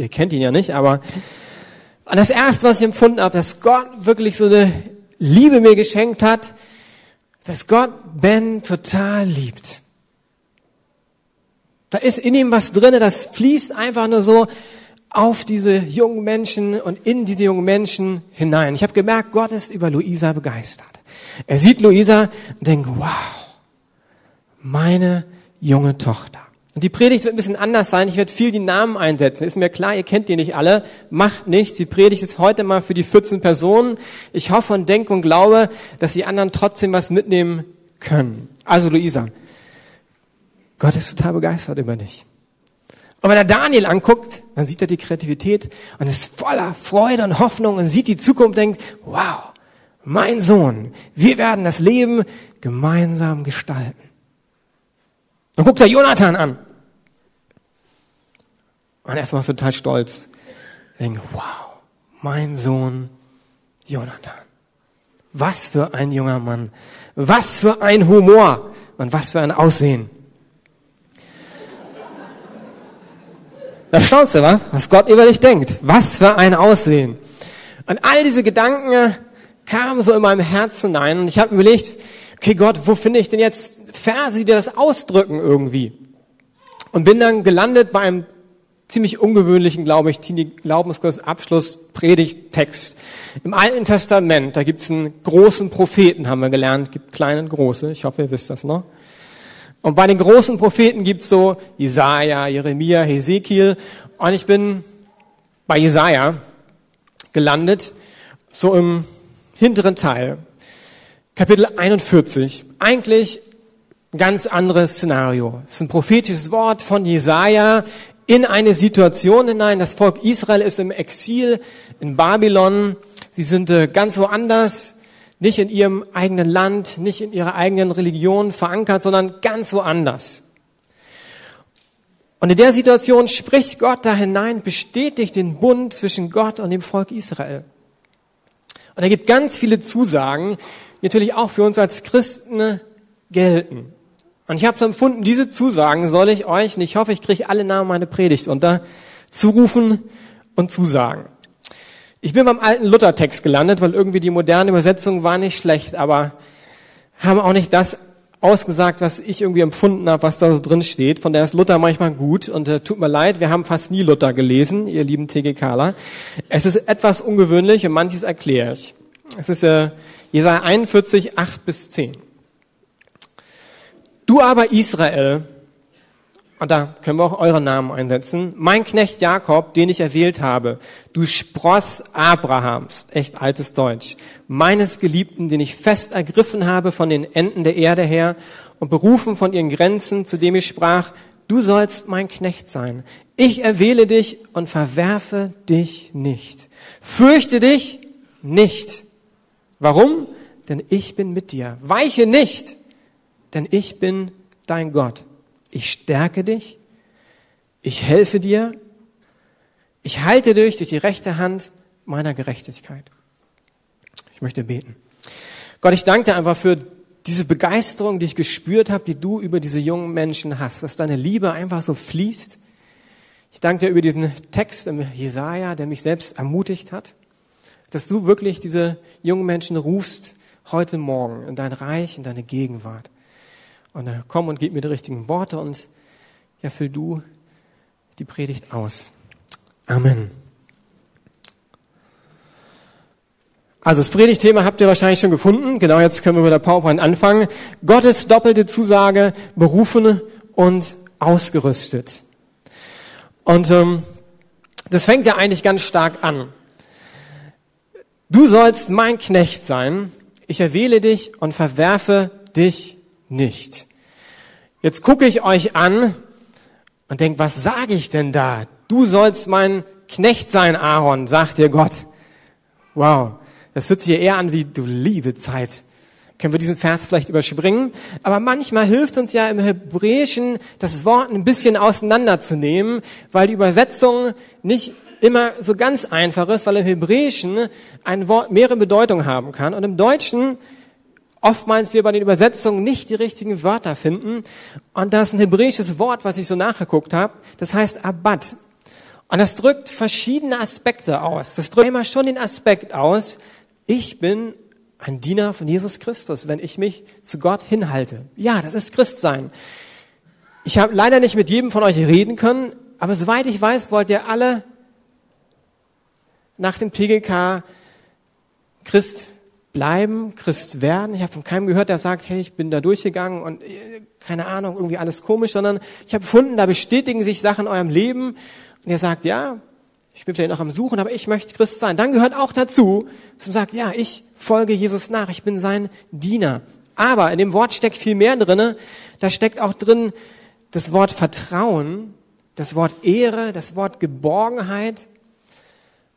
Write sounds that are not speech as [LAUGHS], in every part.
Ihr kennt ihn ja nicht, aber das erste, was ich empfunden habe, dass Gott wirklich so eine Liebe mir geschenkt hat, dass Gott Ben total liebt. Da ist in ihm was drinne, das fließt einfach nur so auf diese jungen Menschen und in diese jungen Menschen hinein. Ich habe gemerkt, Gott ist über Luisa begeistert. Er sieht Luisa und denkt, wow, meine junge Tochter. Und die Predigt wird ein bisschen anders sein. Ich werde viel die Namen einsetzen. Ist mir klar, ihr kennt die nicht alle. Macht nichts. Die Predigt ist heute mal für die 14 Personen. Ich hoffe und denke und glaube, dass die anderen trotzdem was mitnehmen können. Also Luisa, Gott ist total begeistert über dich. Und wenn er Daniel anguckt, dann sieht er die Kreativität und ist voller Freude und Hoffnung und sieht die Zukunft und denkt, wow, mein Sohn, wir werden das Leben gemeinsam gestalten. Dann guckt er Jonathan an. Und erstmal total stolz. Denkt, wow, mein Sohn Jonathan. Was für ein junger Mann. Was für ein Humor und was für ein Aussehen. Da staunst du, was? was Gott über dich denkt. Was für ein Aussehen. Und all diese Gedanken kamen so in meinem Herzen hinein und ich habe überlegt, okay Gott, wo finde ich denn jetzt Verse, die das ausdrücken irgendwie? Und bin dann gelandet bei einem ziemlich ungewöhnlichen, glaube ich, Glaubenskurs Abschluss Predigttext. Im Alten Testament, da gibt's einen großen Propheten, haben wir gelernt, gibt kleine und große, ich hoffe, ihr wisst das noch. Und bei den großen Propheten gibt's so Jesaja, Jeremia, Hesekiel. Und ich bin bei Jesaja gelandet, so im hinteren Teil. Kapitel 41. Eigentlich ein ganz anderes Szenario. Es ist ein prophetisches Wort von Jesaja in eine Situation hinein. Das Volk Israel ist im Exil in Babylon. Sie sind äh, ganz woanders, nicht in ihrem eigenen Land, nicht in ihrer eigenen Religion verankert, sondern ganz woanders. Und in der Situation spricht Gott da hinein, bestätigt den Bund zwischen Gott und dem Volk Israel. Und er gibt ganz viele Zusagen, natürlich auch für uns als Christen gelten. Und ich habe so empfunden, diese Zusagen soll ich euch, und ich hoffe, ich kriege alle Namen meine Predigt unter, zurufen und zusagen. Ich bin beim alten Luthertext gelandet, weil irgendwie die moderne Übersetzung war nicht schlecht, aber haben auch nicht das ausgesagt, was ich irgendwie empfunden habe, was da so drin steht. Von der ist Luther manchmal gut und äh, tut mir leid, wir haben fast nie Luther gelesen, ihr lieben TGKler. Es ist etwas ungewöhnlich und manches erkläre ich. Es ist äh, Jesaja 41, 8 bis 10. Du aber Israel, und da können wir auch eure Namen einsetzen, mein Knecht Jakob, den ich erwählt habe, du Spross Abrahams, echt altes Deutsch, meines Geliebten, den ich fest ergriffen habe von den Enden der Erde her und berufen von ihren Grenzen, zu dem ich sprach, du sollst mein Knecht sein. Ich erwähle dich und verwerfe dich nicht. Fürchte dich nicht. Warum? Denn ich bin mit dir. Weiche nicht denn ich bin dein Gott. Ich stärke dich, ich helfe dir, ich halte dich durch die rechte Hand meiner Gerechtigkeit. Ich möchte beten. Gott, ich danke dir einfach für diese Begeisterung, die ich gespürt habe, die du über diese jungen Menschen hast, dass deine Liebe einfach so fließt. Ich danke dir über diesen Text im Jesaja, der mich selbst ermutigt hat, dass du wirklich diese jungen Menschen rufst heute Morgen in dein Reich, in deine Gegenwart. Und äh, komm und gib mir die richtigen Worte und ja, füll du die Predigt aus. Amen. Also das Predigtthema habt ihr wahrscheinlich schon gefunden. Genau jetzt können wir mit der PowerPoint anfangen. Gottes doppelte Zusage, berufen und ausgerüstet. Und ähm, das fängt ja eigentlich ganz stark an. Du sollst mein Knecht sein. Ich erwähle dich und verwerfe dich nicht. Jetzt gucke ich euch an und denke, was sage ich denn da? Du sollst mein Knecht sein, Aaron, sagt dir Gott. Wow, das hört sich eher an wie du liebe Zeit. Können wir diesen Vers vielleicht überspringen? Aber manchmal hilft uns ja im Hebräischen das Wort ein bisschen auseinanderzunehmen, weil die Übersetzung nicht immer so ganz einfach ist, weil im Hebräischen ein Wort mehrere Bedeutungen haben kann. Und im Deutschen oftmals wir bei den Übersetzungen nicht die richtigen Wörter finden. Und da ist ein hebräisches Wort, was ich so nachgeguckt habe, das heißt Abad. Und das drückt verschiedene Aspekte aus. Das drückt immer schon den Aspekt aus, ich bin ein Diener von Jesus Christus, wenn ich mich zu Gott hinhalte. Ja, das ist Christsein. Ich habe leider nicht mit jedem von euch reden können, aber soweit ich weiß, wollt ihr alle nach dem PGK Christ bleiben, Christ werden. Ich habe von keinem gehört, der sagt, hey, ich bin da durchgegangen und äh, keine Ahnung, irgendwie alles komisch, sondern ich habe gefunden, da bestätigen sich Sachen in eurem Leben und ihr sagt, ja, ich bin vielleicht noch am Suchen, aber ich möchte Christ sein. Dann gehört auch dazu, dass man sagt, ja, ich folge Jesus nach, ich bin sein Diener. Aber in dem Wort steckt viel mehr drinne. Da steckt auch drin das Wort Vertrauen, das Wort Ehre, das Wort Geborgenheit.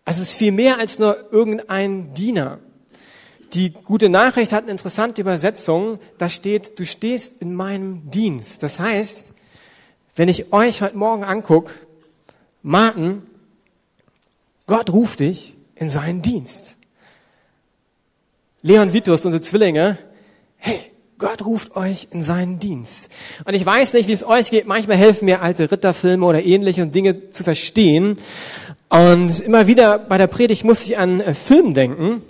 Also es ist viel mehr als nur irgendein Diener. Die gute Nachricht hat eine interessante Übersetzung. Da steht, du stehst in meinem Dienst. Das heißt, wenn ich euch heute Morgen angucke, Martin, Gott ruft dich in seinen Dienst. Leon Vitus, unsere Zwillinge, hey, Gott ruft euch in seinen Dienst. Und ich weiß nicht, wie es euch geht. Manchmal helfen mir alte Ritterfilme oder ähnliche und Dinge zu verstehen. Und immer wieder bei der Predigt muss ich an äh, Film denken.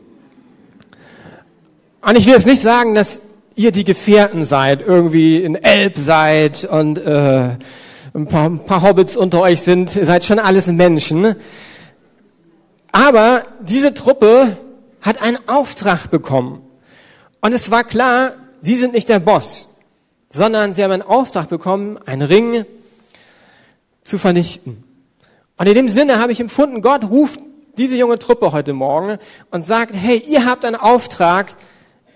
Und ich will jetzt nicht sagen, dass ihr die Gefährten seid, irgendwie in Elb seid und äh, ein paar, ein paar Hobbits unter euch sind. Ihr seid schon alles Menschen. Aber diese Truppe hat einen Auftrag bekommen. Und es war klar, sie sind nicht der Boss, sondern sie haben einen Auftrag bekommen, einen Ring zu vernichten. Und in dem Sinne habe ich empfunden, Gott ruft diese junge Truppe heute Morgen und sagt, hey, ihr habt einen Auftrag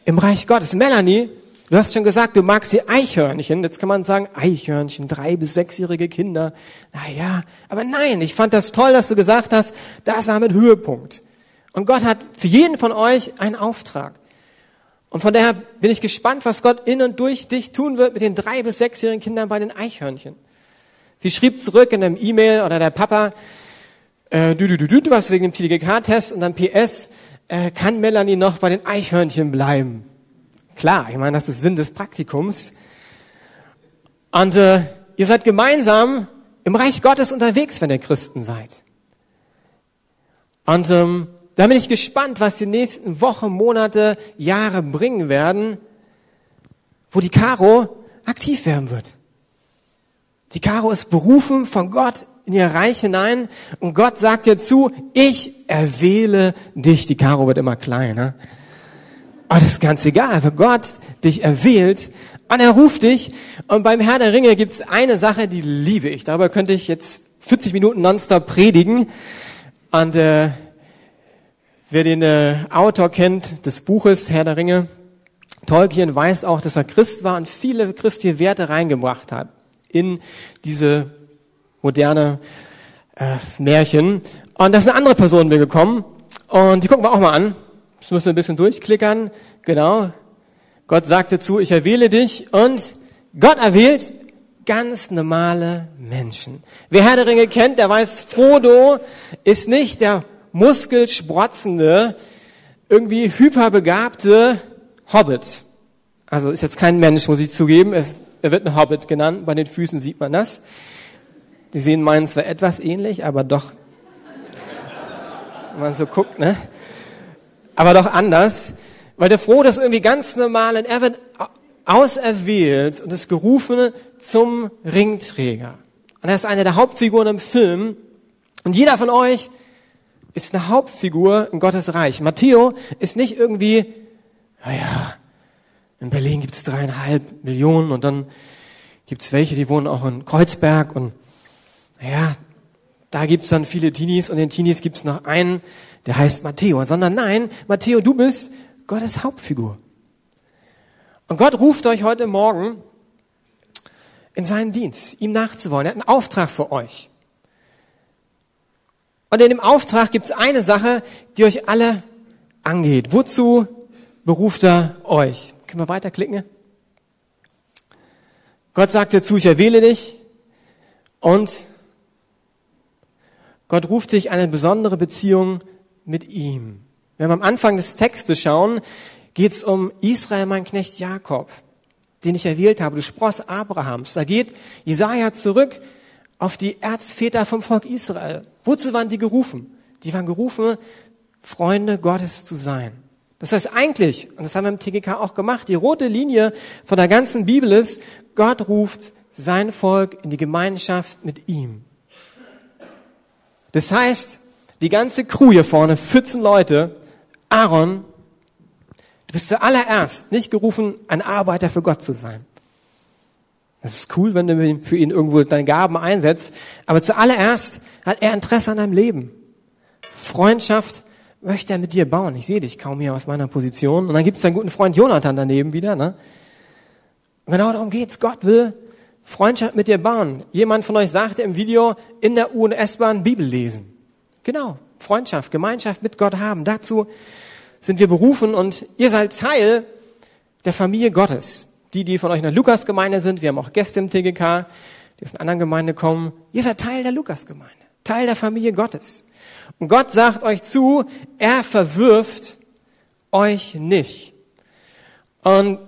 im Reich Gottes. Melanie, Du hast schon gesagt, du magst die Eichhörnchen. Jetzt kann man sagen, Eichhörnchen, drei bis sechsjährige Kinder. Naja, aber nein, ich fand das toll, dass du gesagt hast, das war mit Höhepunkt. Und Gott hat für jeden von euch einen Auftrag. Und von daher bin ich gespannt, was Gott in und durch dich tun wird mit den drei bis sechsjährigen Kindern bei den Eichhörnchen. Sie schrieb zurück in einem E-Mail oder der Papa, äh, du, du, du, du, warst wegen dem TDGK-Test und dann PS, äh, kann Melanie noch bei den Eichhörnchen bleiben? Klar, ich meine, das ist Sinn des Praktikums. Und äh, ihr seid gemeinsam im Reich Gottes unterwegs, wenn ihr Christen seid. Und ähm, da bin ich gespannt, was die nächsten Wochen, Monate, Jahre bringen werden, wo die Caro aktiv werden wird. Die Caro ist berufen von Gott in ihr Reich hinein und Gott sagt ihr zu, ich erwähle dich. Die Caro wird immer kleiner. Aber das ist ganz egal, weil Gott dich erwählt und er ruft dich. Und beim Herr der Ringe gibt es eine Sache, die liebe ich. Darüber könnte ich jetzt 40 Minuten nonstop predigen. Und äh, wer den äh, Autor kennt des Buches Herr der Ringe, Tolkien weiß auch, dass er Christ war und viele christliche Werte reingebracht hat in diese moderne äh, Märchen. Und da ist eine andere Person mir gekommen und die gucken wir auch mal an. Das müssen wir ein bisschen durchklickern. Genau. Gott sagte zu, ich erwähle dich und Gott erwählt ganz normale Menschen. Wer Herr der Ringe kennt, der weiß, Frodo ist nicht der muskelsprotzende, irgendwie hyperbegabte Hobbit. Also ist jetzt kein Mensch, muss ich zugeben. Es, er wird ein Hobbit genannt. Bei den Füßen sieht man das. Die sehen meinen zwar etwas ähnlich, aber doch, wenn man so guckt, ne? aber doch anders, weil der Froh das irgendwie ganz normal und er wird auserwählt und ist gerufen zum Ringträger. Und er ist eine der Hauptfiguren im Film. Und jeder von euch ist eine Hauptfigur in Gottes Reich. Matteo ist nicht irgendwie, naja, in Berlin gibt es dreieinhalb Millionen und dann gibt es welche, die wohnen auch in Kreuzberg und naja, da gibt es dann viele Teenies und in den Teenies gibt es noch einen, der heißt Matteo, sondern nein, Matteo, du bist Gottes Hauptfigur. Und Gott ruft euch heute Morgen in seinen Dienst, ihm nachzuwollen. Er hat einen Auftrag für euch. Und in dem Auftrag gibt es eine Sache, die euch alle angeht. Wozu beruft er euch? Können wir weiterklicken? Gott sagt dazu, ich erwähle dich und Gott ruft dich eine besondere Beziehung mit ihm. Wenn wir am Anfang des Textes schauen, geht es um Israel, mein Knecht Jakob, den ich erwählt habe, du Spross Abrahams. Da geht Jesaja zurück auf die Erzväter vom Volk Israel. Wozu waren die gerufen? Die waren gerufen, Freunde Gottes zu sein. Das heißt eigentlich, und das haben wir im TGK auch gemacht, die rote Linie von der ganzen Bibel ist, Gott ruft sein Volk in die Gemeinschaft mit ihm. Das heißt, die ganze Crew hier vorne, 14 Leute, Aaron, du bist zuallererst nicht gerufen, ein Arbeiter für Gott zu sein. Das ist cool, wenn du für ihn irgendwo deine Gaben einsetzt. Aber zuallererst hat er Interesse an deinem Leben. Freundschaft möchte er mit dir bauen. Ich sehe dich kaum hier aus meiner Position. Und dann gibt es deinen guten Freund Jonathan daneben wieder. Ne? Und genau darum geht's. Gott will Freundschaft mit dir bauen. Jemand von euch sagte im Video, in der U- und S-Bahn Bibel lesen. Genau, Freundschaft, Gemeinschaft mit Gott haben. Dazu sind wir berufen und ihr seid Teil der Familie Gottes. Die, die von euch in der Lukas-Gemeinde sind, wir haben auch Gäste im TGK, die aus einer anderen Gemeinde kommen. Ihr seid Teil der Lukas-Gemeinde, Teil der Familie Gottes. Und Gott sagt euch zu, er verwirft euch nicht. Und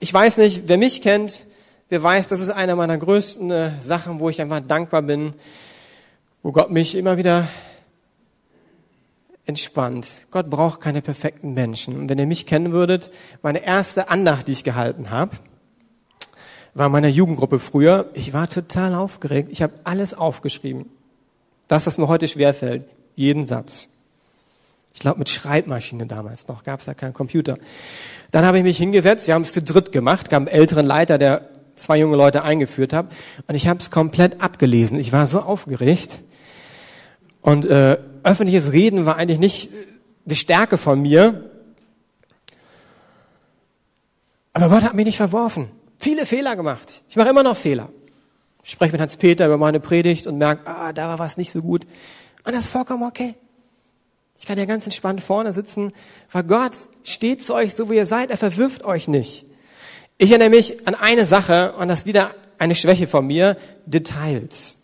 ich weiß nicht, wer mich kennt, der weiß, das ist eine meiner größten äh, Sachen, wo ich einfach dankbar bin, wo Gott mich immer wieder entspannt. Gott braucht keine perfekten Menschen. Und wenn ihr mich kennen würdet, meine erste Andacht, die ich gehalten habe, war in meiner Jugendgruppe früher. Ich war total aufgeregt. Ich habe alles aufgeschrieben. Das, was mir heute schwerfällt. Jeden Satz. Ich glaube, mit Schreibmaschine damals noch, gab es da keinen Computer. Dann habe ich mich hingesetzt, wir haben es zu dritt gemacht, gab einen älteren Leiter, der zwei junge Leute eingeführt hat. Und ich habe es komplett abgelesen. Ich war so aufgeregt. Und äh, öffentliches Reden war eigentlich nicht die Stärke von mir. Aber Gott hat mich nicht verworfen. Viele Fehler gemacht. Ich mache immer noch Fehler. Ich spreche mit Hans-Peter über meine Predigt und merke, ah, da war was nicht so gut. Und das ist vollkommen okay. Ich kann ja ganz entspannt vorne sitzen, weil Gott steht zu euch so, wie ihr seid. Er verwirft euch nicht. Ich erinnere mich an eine Sache und das ist wieder eine Schwäche von mir, Details.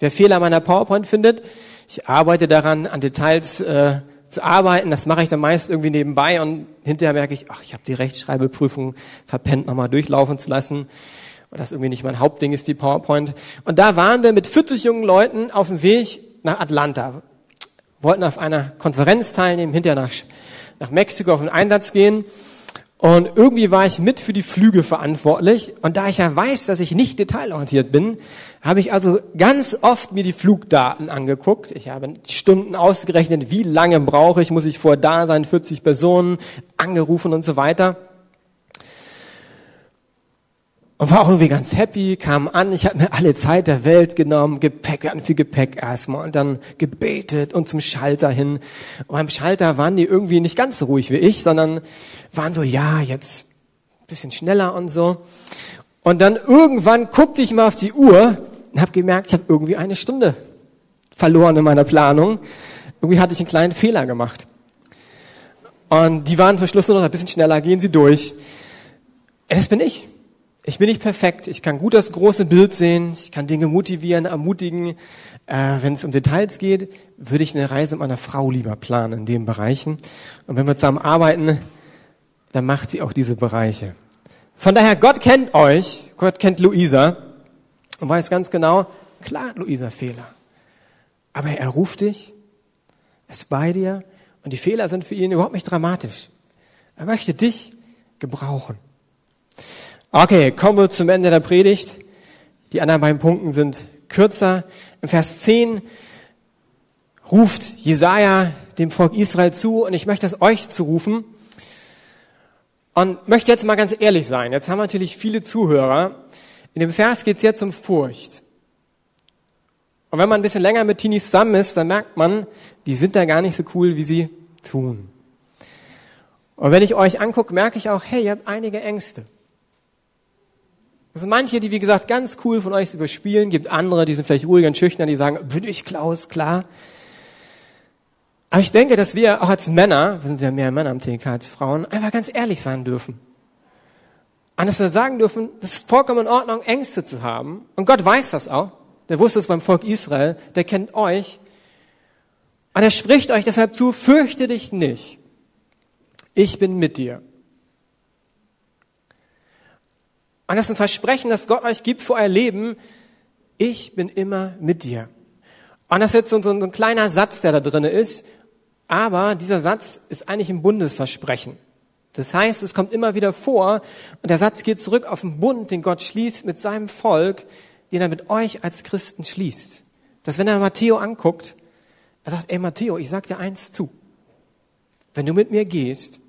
Wer Fehler meiner PowerPoint findet, ich arbeite daran, an Details äh, zu arbeiten. Das mache ich dann meist irgendwie nebenbei und hinterher merke ich, ach, ich habe die Rechtschreibeprüfung verpennt, nochmal durchlaufen zu lassen, weil das irgendwie nicht mein Hauptding ist, die PowerPoint. Und da waren wir mit 40 jungen Leuten auf dem Weg nach Atlanta, wollten auf einer Konferenz teilnehmen, hinterher nach, nach Mexiko auf den Einsatz gehen. Und irgendwie war ich mit für die Flüge verantwortlich. Und da ich ja weiß, dass ich nicht detailorientiert bin, habe ich also ganz oft mir die Flugdaten angeguckt. Ich habe Stunden ausgerechnet, wie lange brauche ich, muss ich vor da sein, 40 Personen, angerufen und so weiter. Und war auch irgendwie ganz happy, kam an, ich habe mir alle Zeit der Welt genommen, Gepäck, wir hatten viel Gepäck erstmal und dann gebetet und zum Schalter hin. Und beim Schalter waren die irgendwie nicht ganz so ruhig wie ich, sondern waren so, ja, jetzt bisschen schneller und so. Und dann irgendwann guckte ich mal auf die Uhr und habe gemerkt, ich habe irgendwie eine Stunde verloren in meiner Planung. Irgendwie hatte ich einen kleinen Fehler gemacht. Und die waren zum Schluss nur noch ein bisschen schneller, gehen sie durch. Das bin ich. Ich bin nicht perfekt. Ich kann gut das große Bild sehen. Ich kann Dinge motivieren, ermutigen. Äh, wenn es um Details geht, würde ich eine Reise mit meiner Frau lieber planen in den Bereichen. Und wenn wir zusammen arbeiten, dann macht sie auch diese Bereiche. Von daher, Gott kennt euch. Gott kennt Luisa und weiß ganz genau, klar hat Luisa Fehler. Aber er ruft dich, ist bei dir und die Fehler sind für ihn überhaupt nicht dramatisch. Er möchte dich gebrauchen. Okay, kommen wir zum Ende der Predigt. Die anderen beiden Punkten sind kürzer. Im Vers 10 ruft Jesaja dem Volk Israel zu und ich möchte es euch zurufen und möchte jetzt mal ganz ehrlich sein. Jetzt haben wir natürlich viele Zuhörer. In dem Vers geht es jetzt um Furcht. Und wenn man ein bisschen länger mit Teenies zusammen ist, dann merkt man, die sind da gar nicht so cool, wie sie tun. Und wenn ich euch angucke, merke ich auch, hey, ihr habt einige Ängste. Sind manche, die, wie gesagt, ganz cool von euch überspielen, gibt andere, die sind vielleicht ruhiger und schüchtern, die sagen, bin ich Klaus, klar. Aber ich denke, dass wir auch als Männer, wir sind ja mehr Männer am TK als Frauen, einfach ganz ehrlich sein dürfen. Und dass wir sagen dürfen, das ist vollkommen in Ordnung, Ängste zu haben. Und Gott weiß das auch. Der wusste es beim Volk Israel, der kennt euch. Und er spricht euch deshalb zu, fürchte dich nicht. Ich bin mit dir. Und das ist ein Versprechen, das Gott euch gibt für euer Leben ich bin immer mit dir. Und das ist jetzt so, so ein kleiner Satz, der da drin ist. Aber dieser Satz ist eigentlich ein Bundesversprechen. Das heißt, es kommt immer wieder vor und der Satz geht zurück auf den Bund, den Gott schließt mit seinem Volk, den er mit euch als Christen schließt. Dass wenn er Matteo anguckt, er sagt, ey Matteo, ich sag dir eins zu. Wenn du mit mir gehst,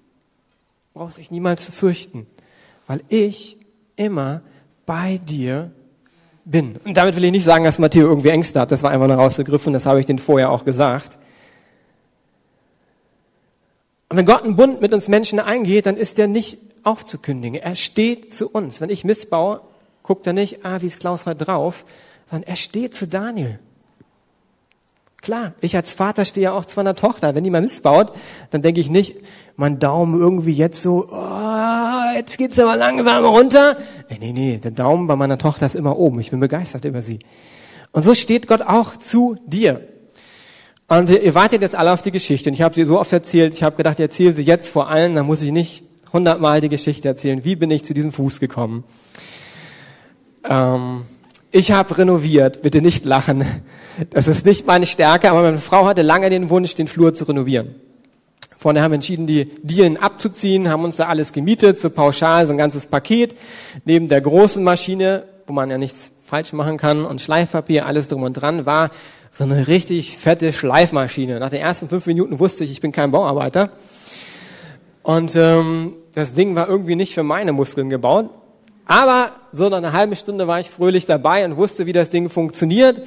brauchst du dich niemals zu fürchten, weil ich immer bei dir bin. Und damit will ich nicht sagen, dass Matteo irgendwie Ängste hat. Das war einfach nur rausgegriffen, das habe ich den vorher auch gesagt. Und wenn Gott einen Bund mit uns Menschen eingeht, dann ist er nicht aufzukündigen. Er steht zu uns. Wenn ich missbaue, guckt er nicht, ah, wie ist Klaus heute drauf, sondern er steht zu Daniel. Klar, ich als Vater stehe ja auch zu meiner Tochter. Wenn die mal missbaut, dann denke ich nicht, mein Daumen irgendwie jetzt so, oh, jetzt geht's aber langsam runter. Nee, nee, nee, der Daumen bei meiner Tochter ist immer oben. Ich bin begeistert über sie. Und so steht Gott auch zu dir. Und ihr wartet jetzt alle auf die Geschichte. Und ich habe sie so oft erzählt. Ich habe gedacht, ich erzähle sie jetzt vor allen. Dann muss ich nicht hundertmal die Geschichte erzählen. Wie bin ich zu diesem Fuß gekommen? Ähm, ich habe renoviert. Bitte nicht lachen. Das ist nicht meine Stärke. Aber meine Frau hatte lange den Wunsch, den Flur zu renovieren. Vorne haben wir entschieden, die Dielen abzuziehen, haben uns da alles gemietet, so pauschal, so ein ganzes Paket. Neben der großen Maschine, wo man ja nichts falsch machen kann, und Schleifpapier, alles drum und dran, war so eine richtig fette Schleifmaschine. Nach den ersten fünf Minuten wusste ich, ich bin kein Bauarbeiter. Und ähm, das Ding war irgendwie nicht für meine Muskeln gebaut. Aber so nach einer halben Stunde war ich fröhlich dabei und wusste, wie das Ding funktioniert.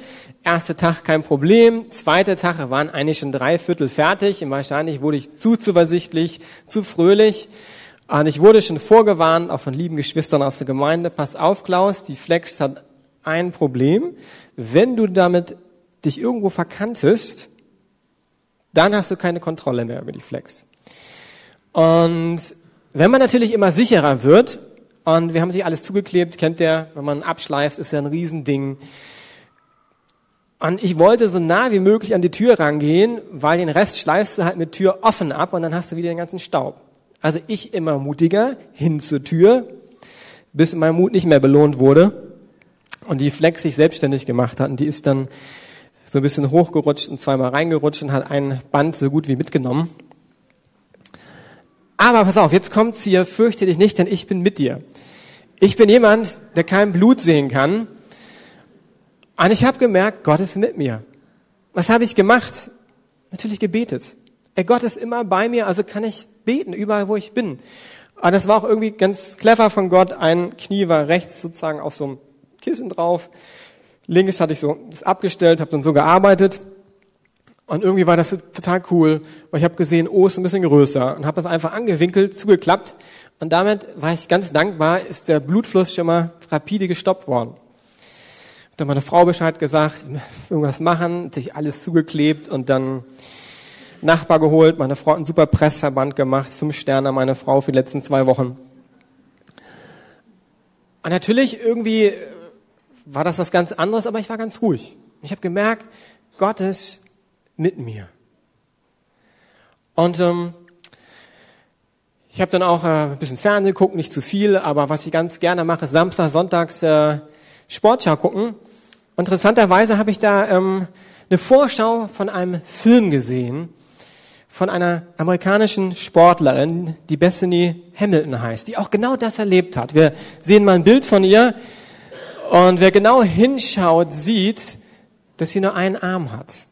Erster Tag kein Problem. Zweiter Tag waren eigentlich schon drei Viertel fertig. Und wahrscheinlich wurde ich zu zuversichtlich, zu fröhlich. Und ich wurde schon vorgewarnt, auch von lieben Geschwistern aus der Gemeinde. Pass auf, Klaus, die Flex hat ein Problem. Wenn du damit dich irgendwo verkantest, dann hast du keine Kontrolle mehr über die Flex. Und wenn man natürlich immer sicherer wird, und wir haben sich alles zugeklebt, kennt der, wenn man abschleift, ist ja ein Riesending. Und ich wollte so nah wie möglich an die Tür rangehen, weil den Rest schleifst du halt mit Tür offen ab und dann hast du wieder den ganzen Staub. Also ich immer mutiger hin zur Tür, bis mein Mut nicht mehr belohnt wurde und die Flex sich selbstständig gemacht hat. Und die ist dann so ein bisschen hochgerutscht und zweimal reingerutscht und hat ein Band so gut wie mitgenommen. Aber pass auf, jetzt kommt's hier, fürchte dich nicht, denn ich bin mit dir. Ich bin jemand, der kein Blut sehen kann. Und ich habe gemerkt, Gott ist mit mir. Was habe ich gemacht? Natürlich gebetet. Ey, Gott ist immer bei mir, also kann ich beten, überall wo ich bin. Und das war auch irgendwie ganz clever von Gott. Ein Knie war rechts sozusagen auf so einem Kissen drauf. Links hatte ich so das abgestellt, habe dann so gearbeitet. Und irgendwie war das total cool, weil ich habe gesehen, oh, ist ein bisschen größer und habe das einfach angewinkelt, zugeklappt. Und damit war ich ganz dankbar, ist der Blutfluss schon mal rapide gestoppt worden. Dann meine Frau Bescheid gesagt, irgendwas machen, sich alles zugeklebt und dann Nachbar geholt. Meine Frau hat einen super Pressverband gemacht, fünf Sterne meine Frau für die letzten zwei Wochen. Und natürlich irgendwie war das was ganz anderes, aber ich war ganz ruhig. Ich habe gemerkt, Gott ist mit mir. Und ähm, ich habe dann auch äh, ein bisschen Fernsehen geguckt, nicht zu viel, aber was ich ganz gerne mache, Samstag, Sonntags äh, Sportschau gucken. Interessanterweise habe ich da ähm, eine Vorschau von einem Film gesehen, von einer amerikanischen Sportlerin, die Bethany Hamilton heißt, die auch genau das erlebt hat. Wir sehen mal ein Bild von ihr. Und wer genau hinschaut, sieht, dass sie nur einen Arm hat.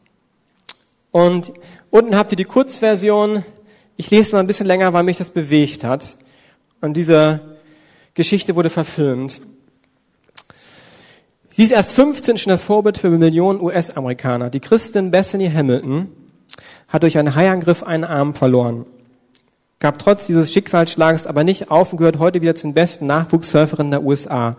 Und unten habt ihr die Kurzversion. Ich lese mal ein bisschen länger, weil mich das bewegt hat. Und diese Geschichte wurde verfilmt. Sie ist erst 15 schon das Vorbild für Millionen US-Amerikaner. Die Christin Bethany Hamilton hat durch einen Haiangriff einen Arm verloren. Gab trotz dieses Schicksalsschlags aber nicht auf und gehört heute wieder zu den besten Nachwuchssurferinnen der USA.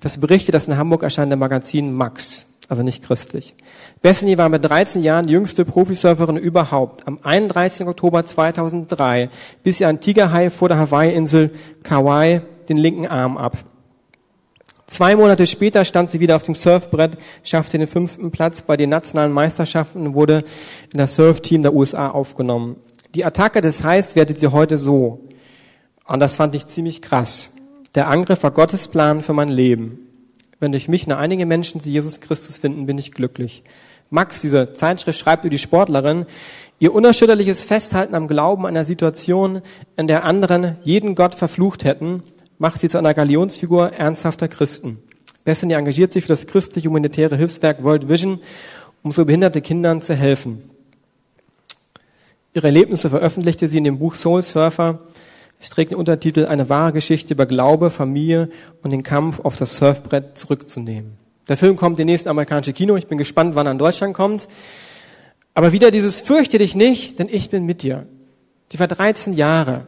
Das berichtet das in Hamburg erscheinende Magazin Max, also nicht christlich. Bethany war mit 13 Jahren die jüngste Profisurferin überhaupt. Am 31. Oktober 2003 biss sie ein Tigerhai vor der Hawaii-Insel Kauai den linken Arm ab. Zwei Monate später stand sie wieder auf dem Surfbrett, schaffte den fünften Platz bei den nationalen Meisterschaften und wurde in das Surfteam der USA aufgenommen. Die Attacke des Hais wertet sie heute so. Und das fand ich ziemlich krass. Der Angriff war Gottes Plan für mein Leben. Wenn durch mich nur einige Menschen zu Jesus Christus finden, bin ich glücklich. Max, diese Zeitschrift, schreibt über die Sportlerin, ihr unerschütterliches Festhalten am Glauben einer Situation, in der anderen jeden Gott verflucht hätten, macht sie zu einer Galionsfigur ernsthafter Christen. Bethany engagiert sich für das christliche humanitäre Hilfswerk World Vision, um so behinderte Kindern zu helfen. Ihre Erlebnisse veröffentlichte sie in dem Buch Soul Surfer. Es trägt den Untertitel Eine wahre Geschichte über Glaube, Familie und den Kampf auf das Surfbrett zurückzunehmen. Der Film kommt in nächsten amerikanische Kino. Ich bin gespannt, wann er in Deutschland kommt. Aber wieder dieses Fürchte dich nicht, denn ich bin mit dir. Die war 13 Jahre,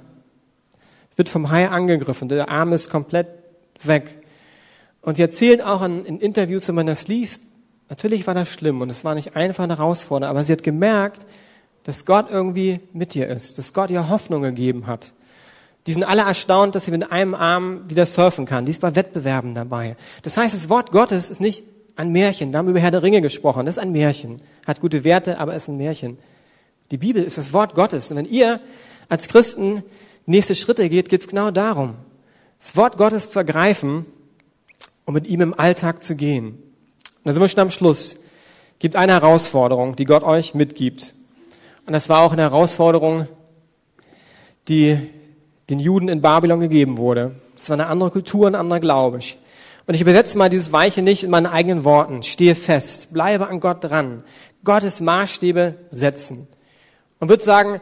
wird vom Hai angegriffen, der Arm ist komplett weg. Und sie erzählt auch in, in Interviews, wenn man das liest, natürlich war das schlimm und es war nicht einfach eine Herausforderung, aber sie hat gemerkt, dass Gott irgendwie mit ihr ist, dass Gott ihr Hoffnung gegeben hat. Die sind alle erstaunt, dass sie mit einem Arm wieder surfen kann. Die ist bei Wettbewerben dabei. Das heißt, das Wort Gottes ist nicht ein Märchen. Wir haben über Herr der Ringe gesprochen. Das ist ein Märchen. Hat gute Werte, aber ist ein Märchen. Die Bibel ist das Wort Gottes. Und wenn ihr als Christen nächste Schritte geht, geht es genau darum, das Wort Gottes zu ergreifen und mit ihm im Alltag zu gehen. Und da sind wir schon am Schluss. Gibt eine Herausforderung, die Gott euch mitgibt. Und das war auch eine Herausforderung, die den Juden in Babylon gegeben wurde. Das war eine andere Kultur, ein anderer Glaube. Und ich übersetze mal dieses Weiche nicht in meinen eigenen Worten. Stehe fest, bleibe an Gott dran. Gottes Maßstäbe setzen. Und würde sagen,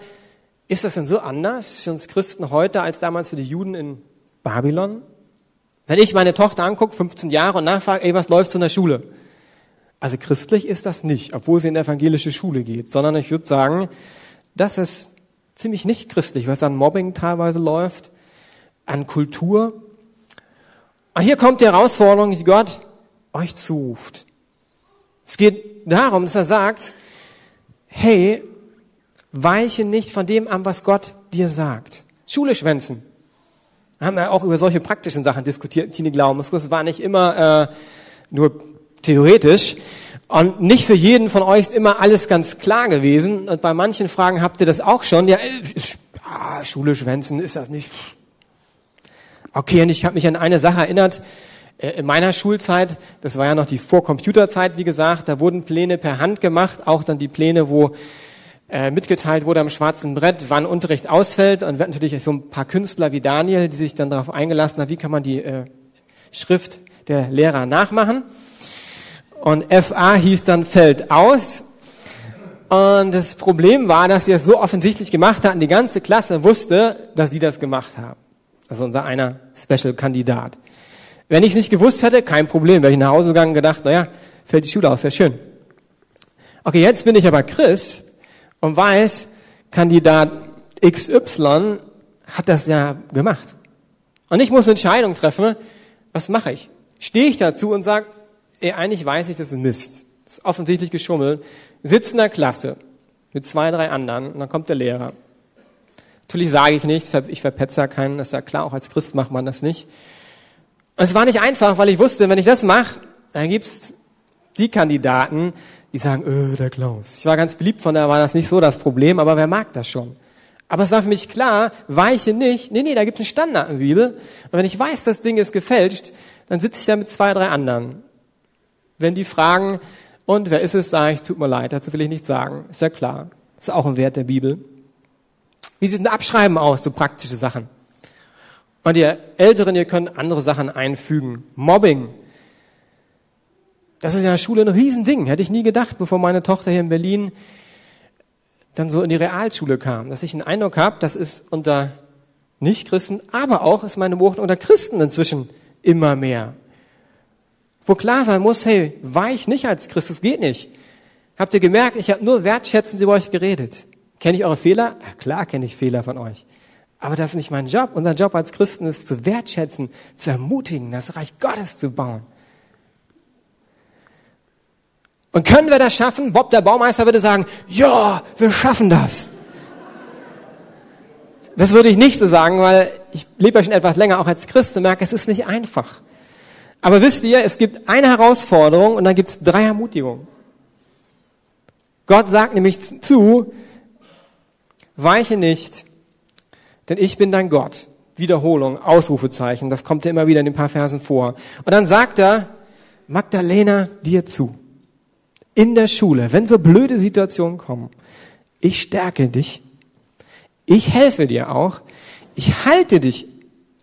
ist das denn so anders für uns Christen heute als damals für die Juden in Babylon? Wenn ich meine Tochter angucke, 15 Jahre, und nachfrage, ey, was läuft so in der Schule? Also christlich ist das nicht, obwohl sie in evangelische Schule geht, sondern ich würde sagen, das ist ziemlich nicht christlich, was an Mobbing teilweise läuft, an Kultur. Und hier kommt die Herausforderung, die Gott euch zuruft. Es geht darum, dass er sagt, hey, weiche nicht von dem an, was Gott dir sagt. Schule schwänzen. Wir haben ja auch über solche praktischen Sachen diskutiert, Tine Glauben. Das war nicht immer äh, nur theoretisch. Und nicht für jeden von euch ist immer alles ganz klar gewesen. Und bei manchen Fragen habt ihr das auch schon. Ja, ist, ah, Schule schwänzen, ist das nicht? Okay, und ich habe mich an eine Sache erinnert. Äh, in meiner Schulzeit, das war ja noch die Vorcomputerzeit, wie gesagt, da wurden Pläne per Hand gemacht, auch dann die Pläne, wo äh, mitgeteilt wurde am schwarzen Brett, wann Unterricht ausfällt. Und wir hatten natürlich so ein paar Künstler wie Daniel, die sich dann darauf eingelassen haben, wie kann man die äh, Schrift der Lehrer nachmachen. Und FA hieß dann fällt aus. Und das Problem war, dass sie es so offensichtlich gemacht hatten, die ganze Klasse wusste, dass sie das gemacht haben. Also unser einer Special-Kandidat. Wenn ich es nicht gewusst hätte, kein Problem. Wäre ich nach Hause gegangen und gedacht, naja, fällt die Schule aus, sehr schön. Okay, jetzt bin ich aber Christ und weiß, Kandidat XY hat das ja gemacht. Und ich muss eine Entscheidung treffen, was mache ich? Stehe ich dazu und sage, ey, eigentlich weiß ich, das ist Mist. Das ist offensichtlich geschummelt. Sitzt in der Klasse mit zwei, drei anderen und dann kommt der Lehrer. Natürlich sage ich nichts, ich verpetze ja keinen, das ist ja klar, auch als Christ macht man das nicht. Und es war nicht einfach, weil ich wusste, wenn ich das mache, dann gibt's die Kandidaten, die sagen, öh, der Klaus. Ich war ganz beliebt, von daher war das nicht so das Problem, aber wer mag das schon? Aber es war für mich klar, weiche nicht. Nee, nee, da gibt es einen Standard in der Bibel. Und wenn ich weiß, das Ding ist gefälscht, dann sitze ich da mit zwei, drei anderen. Wenn die fragen, und wer ist es, sage ich, tut mir leid, dazu will ich nichts sagen. Ist ja klar. Ist auch ein Wert der Bibel. Wie sieht ein Abschreiben aus, so praktische Sachen? Und ihr Älteren, ihr könnt andere Sachen einfügen. Mobbing. Das ist ja in der Schule ein Riesending. Hätte ich nie gedacht, bevor meine Tochter hier in Berlin dann so in die Realschule kam. Dass ich einen Eindruck habe, das ist unter Nichtchristen, aber auch ist meine Beobachtung unter Christen inzwischen immer mehr. Wo klar sein muss, hey, war ich nicht als Christus, geht nicht. Habt ihr gemerkt, ich habe nur wertschätzend über euch geredet. Kenne ich eure Fehler? Ja, klar kenne ich Fehler von euch. Aber das ist nicht mein Job. Unser Job als Christen ist zu wertschätzen, zu ermutigen, das Reich Gottes zu bauen. Und können wir das schaffen? Bob, der Baumeister, würde sagen, ja, wir schaffen das. Das würde ich nicht so sagen, weil ich lebe ja schon etwas länger auch als Christ und merke, es ist nicht einfach. Aber wisst ihr, es gibt eine Herausforderung und dann gibt es drei Ermutigungen. Gott sagt nämlich zu, weiche nicht, denn ich bin dein Gott. Wiederholung, Ausrufezeichen, das kommt ja immer wieder in den paar Versen vor. Und dann sagt er, Magdalena dir zu. In der Schule, wenn so blöde Situationen kommen. Ich stärke dich. Ich helfe dir auch. Ich halte dich.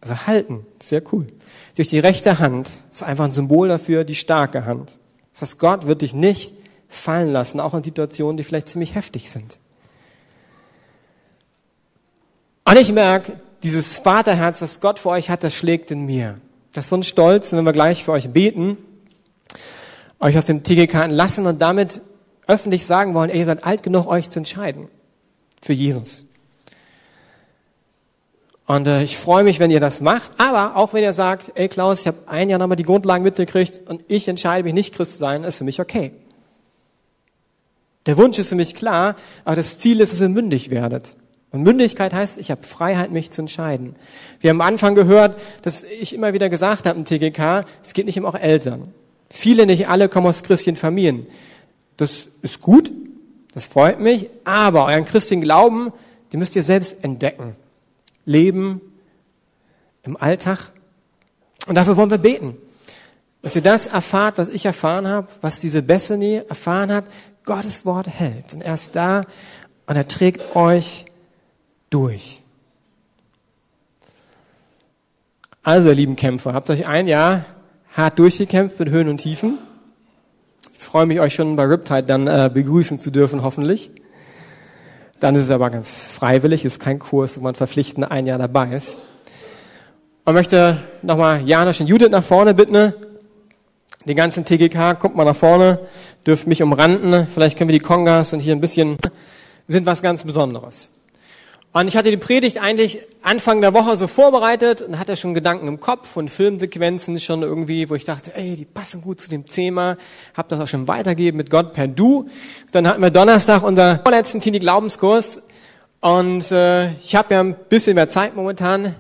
Also halten, sehr cool. Durch die rechte Hand. Ist einfach ein Symbol dafür, die starke Hand. Das heißt, Gott wird dich nicht fallen lassen, auch in Situationen, die vielleicht ziemlich heftig sind. Und ich merke, dieses Vaterherz, was Gott für euch hat, das schlägt in mir. Das ist so ein Stolz, wenn wir gleich für euch beten, euch aus dem TGK entlassen und damit öffentlich sagen wollen, ey, ihr seid alt genug, euch zu entscheiden für Jesus. Und äh, ich freue mich, wenn ihr das macht, aber auch wenn ihr sagt, ey Klaus, ich habe ein Jahr nochmal die Grundlagen mitgekriegt und ich entscheide mich nicht Christ zu sein, ist für mich okay. Der Wunsch ist für mich klar, aber das Ziel ist, dass ihr mündig werdet. Und Mündigkeit heißt, ich habe Freiheit, mich zu entscheiden. Wir haben am Anfang gehört, dass ich immer wieder gesagt habe im TGK, es geht nicht um auch Eltern. Viele, nicht alle, kommen aus christlichen Familien. Das ist gut, das freut mich, aber euren christlichen Glauben, den müsst ihr selbst entdecken. Leben im Alltag. Und dafür wollen wir beten. Dass ihr das erfahrt, was ich erfahren habe, was diese Bethany erfahren hat, Gottes Wort hält. Und er ist da und er trägt euch durch. Also, ihr lieben Kämpfer, habt euch ein Jahr hart durchgekämpft mit Höhen und Tiefen. Ich freue mich, euch schon bei Riptide dann äh, begrüßen zu dürfen, hoffentlich. Dann ist es aber ganz freiwillig, ist kein Kurs, wo man verpflichtend ein Jahr dabei ist. Und möchte nochmal Janusz und Judith nach vorne bitten. Die ganzen TGK, kommt mal nach vorne, dürft mich umranden. Vielleicht können wir die Kongas und hier ein bisschen, sind was ganz Besonderes. Und ich hatte die Predigt eigentlich Anfang der Woche so vorbereitet und hatte schon Gedanken im Kopf und Filmsequenzen schon irgendwie, wo ich dachte, ey, die passen gut zu dem Thema. Hab das auch schon weitergegeben mit Gott per Du. Dann hatten wir Donnerstag unser vorletzten Teenie Glaubenskurs und äh, ich habe ja ein bisschen mehr Zeit momentan.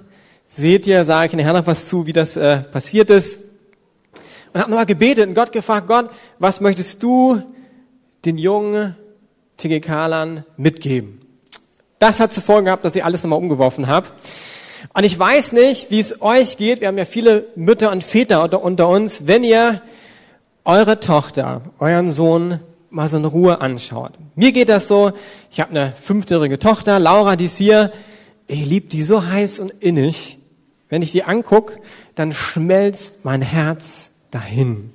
Seht ihr, sage ich nachher noch was zu, wie das äh, passiert ist. Und habe nochmal gebetet und Gott gefragt, Gott, was möchtest du den jungen TGK-Lern mitgeben? Das hat Folge gehabt, dass ich alles nochmal umgeworfen habe. Und ich weiß nicht, wie es euch geht. Wir haben ja viele Mütter und Väter unter, unter uns. Wenn ihr eure Tochter, euren Sohn mal so in Ruhe anschaut. Mir geht das so, ich habe eine fünfjährige Tochter, Laura, die ist hier. Ich liebe die so heiß und innig. Wenn ich die anguck, dann schmelzt mein Herz dahin.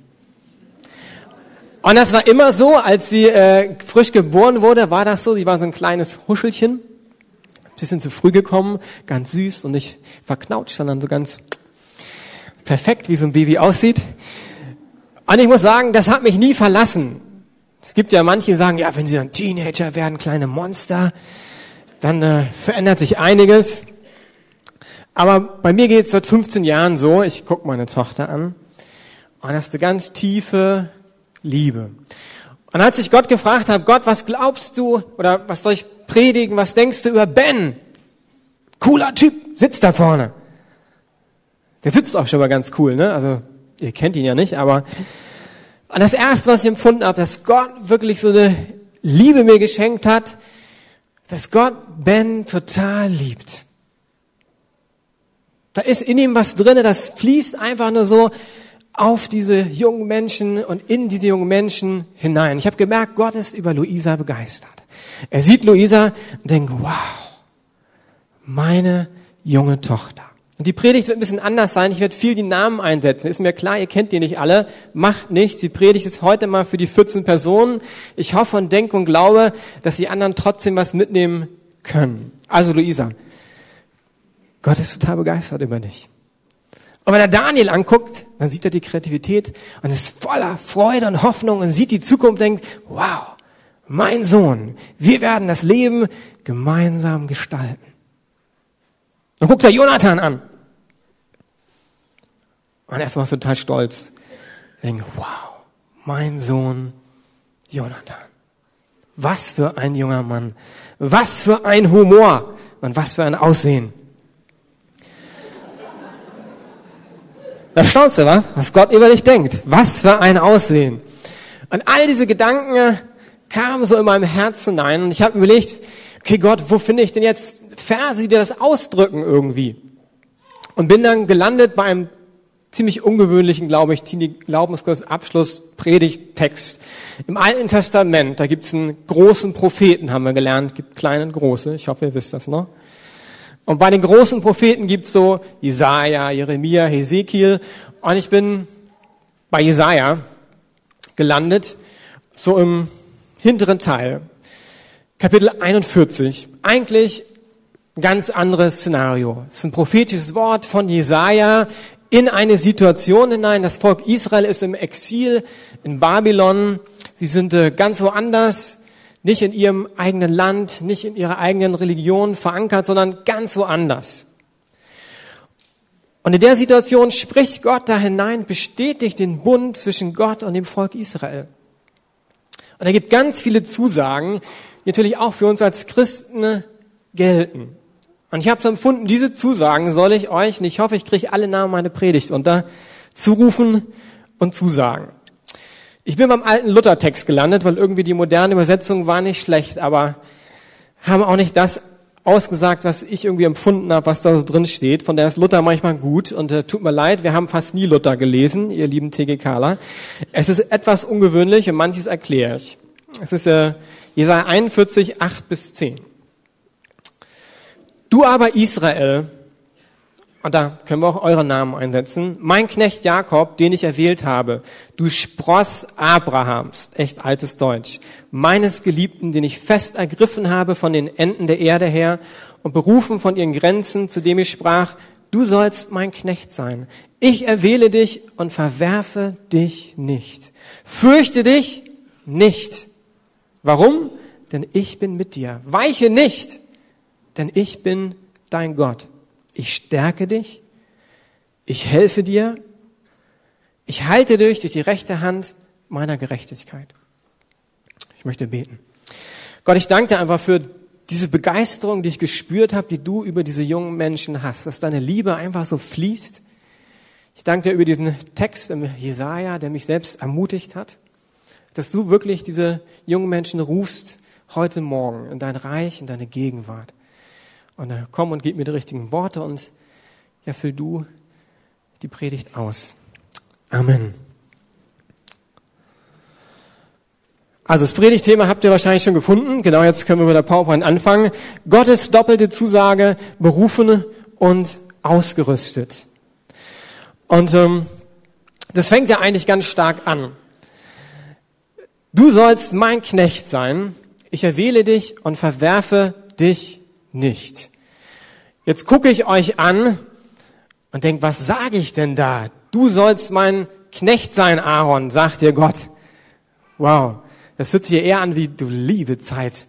Und das war immer so, als sie äh, frisch geboren wurde, war das so, sie war so ein kleines Huschelchen bisschen zu früh gekommen, ganz süß und nicht verknautscht, sondern so ganz perfekt, wie so ein Baby aussieht. Und ich muss sagen, das hat mich nie verlassen. Es gibt ja manche, die sagen, ja, wenn sie dann Teenager werden, kleine Monster, dann äh, verändert sich einiges. Aber bei mir geht es seit 15 Jahren so, ich gucke meine Tochter an und ist eine ganz tiefe Liebe. Und als ich Gott gefragt habe, Gott, was glaubst du oder was soll ich predigen, was denkst du über Ben? Cooler Typ, sitzt da vorne. Der sitzt auch schon mal ganz cool, ne? Also ihr kennt ihn ja nicht, aber und das erste, was ich empfunden habe, dass Gott wirklich so eine Liebe mir geschenkt hat, dass Gott Ben total liebt. Da ist in ihm was drinne, das fließt einfach nur so auf diese jungen Menschen und in diese jungen Menschen hinein. Ich habe gemerkt, Gott ist über Luisa begeistert. Er sieht Luisa und denkt, wow, meine junge Tochter. Und die Predigt wird ein bisschen anders sein. Ich werde viel die Namen einsetzen. Ist mir klar, ihr kennt die nicht alle. Macht nichts. Die Predigt ist heute mal für die 14 Personen. Ich hoffe und denke und glaube, dass die anderen trotzdem was mitnehmen können. Also Luisa, Gott ist total begeistert über dich. Und wenn er Daniel anguckt, dann sieht er die Kreativität und ist voller Freude und Hoffnung und sieht die Zukunft und denkt, wow, mein Sohn, wir werden das Leben gemeinsam gestalten. Dann guckt er Jonathan an. Und erstmal ist total stolz. Denkt, wow, mein Sohn Jonathan. Was für ein junger Mann. Was für ein Humor und was für ein Aussehen. Da staunst du, was? was Gott über dich denkt. Was für ein Aussehen. Und all diese Gedanken kamen so in meinem Herzen hinein und ich habe überlegt, okay Gott, wo finde ich denn jetzt Verse, die das ausdrücken irgendwie? Und bin dann gelandet bei einem ziemlich ungewöhnlichen, glaube ich, Glaubenskurs Abschluss Predigttext. Im Alten Testament, da gibt's einen großen Propheten, haben wir gelernt, gibt kleine und große, ich hoffe, ihr wisst das noch. Und bei den großen Propheten gibt's so Jesaja, Jeremia, Hesekiel. Und ich bin bei Jesaja gelandet, so im hinteren Teil. Kapitel 41. Eigentlich ein ganz anderes Szenario. Es ist ein prophetisches Wort von Jesaja in eine Situation hinein. Das Volk Israel ist im Exil in Babylon. Sie sind äh, ganz woanders, nicht in ihrem eigenen Land, nicht in ihrer eigenen Religion verankert, sondern ganz woanders. Und in der Situation spricht Gott da hinein, bestätigt den Bund zwischen Gott und dem Volk Israel. Und er gibt ganz viele Zusagen, die natürlich auch für uns als Christen gelten. Und ich habe so empfunden, diese Zusagen soll ich euch, und ich hoffe, ich kriege alle Namen meine Predigt unter, zurufen und zusagen. Ich bin beim alten Luthertext gelandet, weil irgendwie die moderne Übersetzung war nicht schlecht, aber haben auch nicht das ausgesagt, was ich irgendwie empfunden habe, was da so drin steht. Von der ist Luther manchmal gut und äh, tut mir leid, wir haben fast nie Luther gelesen, ihr lieben TGKler. Es ist etwas ungewöhnlich und manches erkläre ich. Es ist äh, Jesaja 41, 8 bis 10. Du aber Israel, und da können wir auch eure Namen einsetzen, mein Knecht Jakob, den ich erwählt habe, du Spross Abrahams, echt altes Deutsch, meines Geliebten, den ich fest ergriffen habe von den Enden der Erde her und berufen von ihren Grenzen, zu dem ich sprach, du sollst mein Knecht sein. Ich erwähle dich und verwerfe dich nicht. Fürchte dich nicht. Warum? Denn ich bin mit dir. Weiche nicht denn ich bin dein Gott. Ich stärke dich, ich helfe dir, ich halte dich durch die rechte Hand meiner Gerechtigkeit. Ich möchte beten. Gott, ich danke dir einfach für diese Begeisterung, die ich gespürt habe, die du über diese jungen Menschen hast, dass deine Liebe einfach so fließt. Ich danke dir über diesen Text im Jesaja, der mich selbst ermutigt hat, dass du wirklich diese jungen Menschen rufst heute Morgen in dein Reich, in deine Gegenwart. Und äh, komm und gib mir die richtigen Worte und ja, füll du die Predigt aus. Amen. Also das Predigtthema habt ihr wahrscheinlich schon gefunden. Genau jetzt können wir mit der PowerPoint anfangen. Gottes doppelte Zusage, berufen und ausgerüstet. Und ähm, das fängt ja eigentlich ganz stark an. Du sollst mein Knecht sein. Ich erwähle dich und verwerfe dich nicht. Jetzt gucke ich euch an und denke, was sage ich denn da? Du sollst mein Knecht sein, Aaron, sagt dir Gott. Wow, das hört sich eher an wie du liebe Zeit.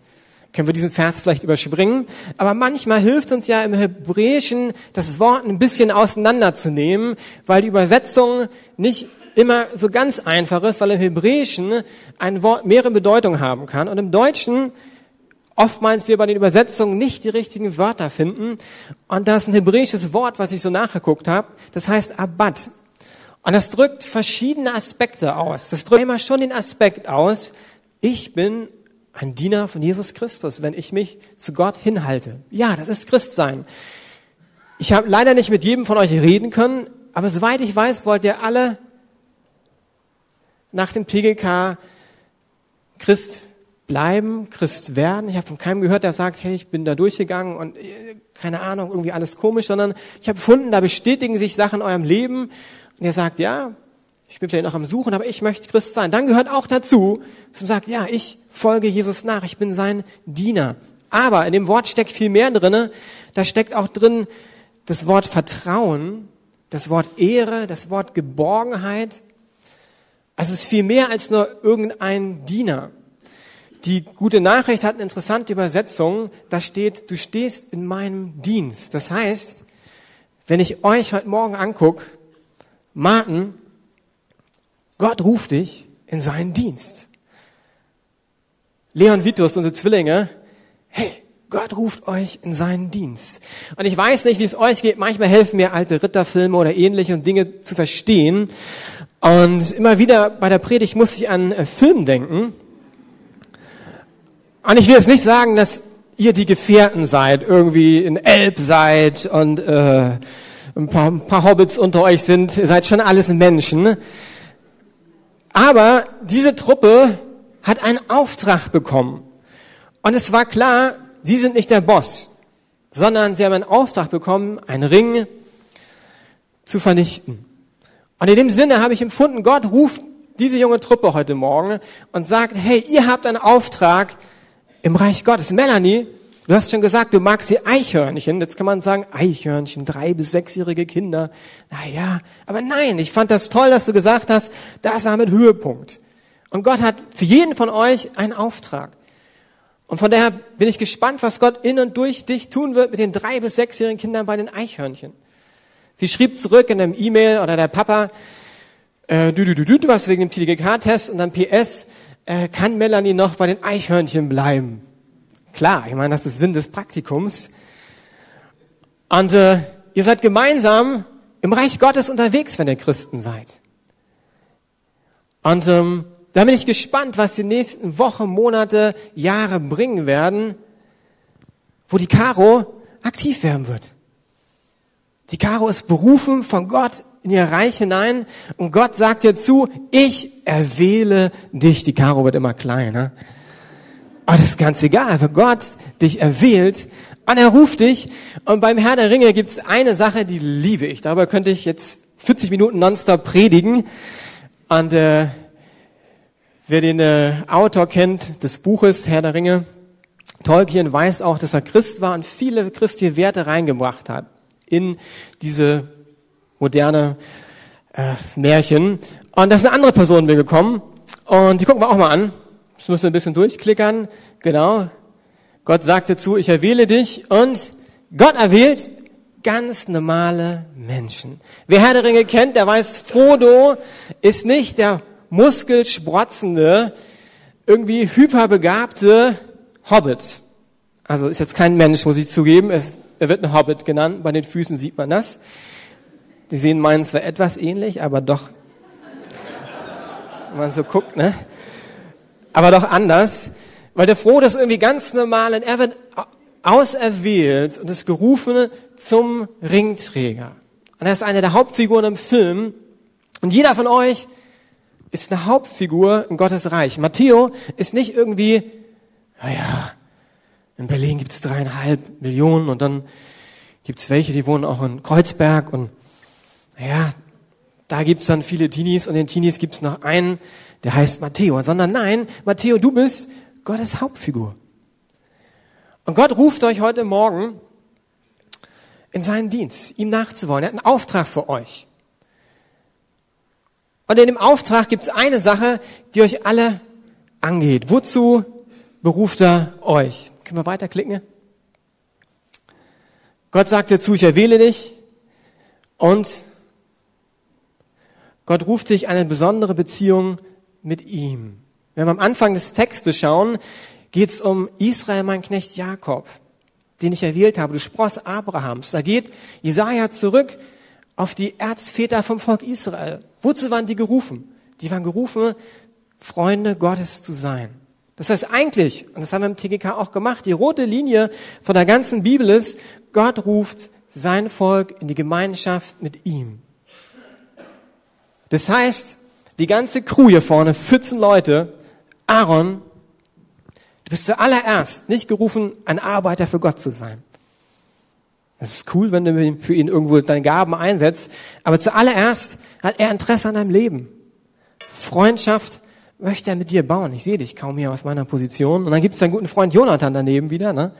Können wir diesen Vers vielleicht überspringen? Aber manchmal hilft uns ja im Hebräischen das Wort ein bisschen auseinanderzunehmen, weil die Übersetzung nicht immer so ganz einfach ist, weil im Hebräischen ein Wort mehrere Bedeutungen haben kann. Und im Deutschen oftmals wir bei den Übersetzungen nicht die richtigen Wörter finden. Und da ist ein hebräisches Wort, was ich so nachgeguckt habe, das heißt Abad. Und das drückt verschiedene Aspekte aus. Das drückt immer schon den Aspekt aus, ich bin ein Diener von Jesus Christus, wenn ich mich zu Gott hinhalte. Ja, das ist Christsein. Ich habe leider nicht mit jedem von euch reden können, aber soweit ich weiß, wollt ihr alle nach dem PGK Christ bleiben, Christ werden. Ich habe von keinem gehört, der sagt, hey, ich bin da durchgegangen und äh, keine Ahnung, irgendwie alles komisch, sondern ich habe gefunden, da bestätigen sich Sachen in eurem Leben und ihr sagt, ja, ich bin vielleicht noch am Suchen, aber ich möchte Christ sein. Dann gehört auch dazu, dass man sagt, ja, ich folge Jesus nach, ich bin sein Diener. Aber in dem Wort steckt viel mehr drinne. Da steckt auch drin das Wort Vertrauen, das Wort Ehre, das Wort Geborgenheit. Also es ist viel mehr als nur irgendein Diener. Die gute Nachricht hat eine interessante Übersetzung. Da steht, du stehst in meinem Dienst. Das heißt, wenn ich euch heute Morgen angucke, Martin, Gott ruft dich in seinen Dienst. Leon Vitus, unsere Zwillinge, hey, Gott ruft euch in seinen Dienst. Und ich weiß nicht, wie es euch geht. Manchmal helfen mir alte Ritterfilme oder ähnliche und Dinge zu verstehen. Und immer wieder bei der Predigt muss ich an äh, Film denken. Und ich will jetzt nicht sagen, dass ihr die Gefährten seid, irgendwie in Elb seid und äh, ein paar, ein paar Hobbits unter euch sind, ihr seid schon alles Menschen. Aber diese Truppe hat einen Auftrag bekommen. Und es war klar, sie sind nicht der Boss, sondern sie haben einen Auftrag bekommen, einen Ring zu vernichten. Und in dem Sinne habe ich empfunden, Gott ruft diese junge Truppe heute Morgen und sagt, hey, ihr habt einen Auftrag im Reich Gottes. Melanie, du hast schon gesagt, du magst die Eichhörnchen. Jetzt kann man sagen, Eichhörnchen, drei bis sechsjährige Kinder. Naja, aber nein, ich fand das toll, dass du gesagt hast, das war mit Höhepunkt. Und Gott hat für jeden von euch einen Auftrag. Und von daher bin ich gespannt, was Gott in und durch dich tun wird mit den drei bis sechsjährigen Kindern bei den Eichhörnchen. Sie schrieb zurück in einem E-Mail oder der Papa, äh, du, du, du, du, was wegen dem TDGK-Test und dann PS, äh, kann Melanie noch bei den Eichhörnchen bleiben? Klar, ich meine, das ist Sinn des Praktikums. Und äh, ihr seid gemeinsam im Reich Gottes unterwegs, wenn ihr Christen seid. Und ähm, da bin ich gespannt, was die nächsten Wochen, Monate, Jahre bringen werden, wo die Caro aktiv werden wird. Die Caro ist berufen von Gott in ihr Reich hinein und Gott sagt ihr zu, ich erwähle dich. Die Caro wird immer kleiner. Aber das ist ganz egal, weil Gott dich erwählt und er ruft dich. Und beim Herr der Ringe gibt es eine Sache, die liebe ich. Darüber könnte ich jetzt 40 Minuten nonstop predigen. Und äh, wer den äh, Autor kennt des Buches Herr der Ringe, Tolkien weiß auch, dass er Christ war und viele christliche Werte reingebracht hat in diese moderne äh, Märchen. Und da ist eine andere Person mir gekommen und die gucken wir auch mal an. Das müssen wir ein bisschen durchklickern. Genau. Gott sagte zu, ich erwähle dich und Gott erwählt ganz normale Menschen. Wer Herr der Ringe kennt, der weiß, Frodo ist nicht der muskelsprotzende, irgendwie hyperbegabte Hobbit. Also ist jetzt kein Mensch, muss ich zugeben. Er wird ein Hobbit genannt. Bei den Füßen sieht man das. Die sehen meinen zwar etwas ähnlich, aber doch, wenn man so guckt, ne? Aber doch anders. Weil der Frodo ist irgendwie ganz normal und er wird auserwählt und ist gerufen zum Ringträger. Und er ist eine der Hauptfiguren im Film. Und jeder von euch ist eine Hauptfigur in Gottes Reich. Matteo ist nicht irgendwie, naja, in Berlin gibt es dreieinhalb Millionen und dann gibt es welche, die wohnen auch in Kreuzberg und ja, da gibt's dann viele Teenies und den Teenies gibt's noch einen, der heißt Matteo. Sondern nein, Matteo, du bist Gottes Hauptfigur. Und Gott ruft euch heute Morgen in seinen Dienst, ihm nachzuwollen. Er hat einen Auftrag für euch. Und in dem Auftrag gibt's eine Sache, die euch alle angeht. Wozu beruft er euch? Können wir weiterklicken? Gott sagt dir zu, ich erwähle dich und Gott ruft dich eine besondere Beziehung mit ihm. Wenn wir am Anfang des Textes schauen, geht es um Israel, mein Knecht Jakob, den ich erwählt habe, du Spross Abrahams. Da geht Jesaja zurück auf die Erzväter vom Volk Israel. Wozu waren die gerufen? Die waren gerufen, Freunde Gottes zu sein. Das heißt eigentlich, und das haben wir im TGK auch gemacht, die rote Linie von der ganzen Bibel ist, Gott ruft sein Volk in die Gemeinschaft mit ihm. Das heißt, die ganze Crew hier vorne, 14 Leute, Aaron, du bist zuallererst nicht gerufen, ein Arbeiter für Gott zu sein. Das ist cool, wenn du für ihn irgendwo deine Gaben einsetzt. Aber zuallererst hat er Interesse an deinem Leben. Freundschaft möchte er mit dir bauen. Ich sehe dich kaum hier aus meiner Position. Und dann gibt es deinen guten Freund Jonathan daneben wieder. Ne?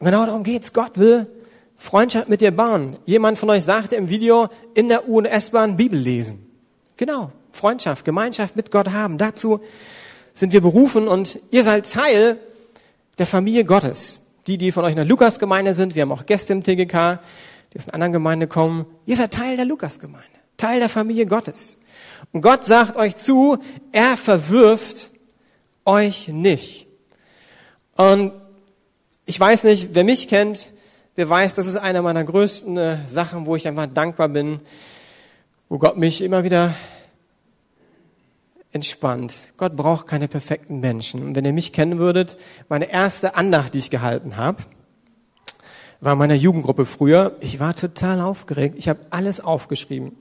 Und genau darum geht's. Gott will Freundschaft mit dir bauen. Jemand von euch sagte im Video, in der U- und S-Bahn Bibel lesen. Genau, Freundschaft, Gemeinschaft mit Gott haben. Dazu sind wir berufen und ihr seid Teil der Familie Gottes. Die, die von euch in der Lukas-Gemeinde sind, wir haben auch Gäste im TGK, die aus einer anderen Gemeinde kommen. Ihr seid Teil der Lukas-Gemeinde, Teil der Familie Gottes. Und Gott sagt euch zu, er verwirft euch nicht. Und ich weiß nicht, wer mich kennt, der weiß, das ist eine meiner größten äh, Sachen, wo ich einfach dankbar bin, wo Gott mich immer wieder entspannt. Gott braucht keine perfekten Menschen. Und wenn ihr mich kennen würdet, meine erste Andacht, die ich gehalten habe, war in meiner Jugendgruppe früher. Ich war total aufgeregt. Ich habe alles aufgeschrieben.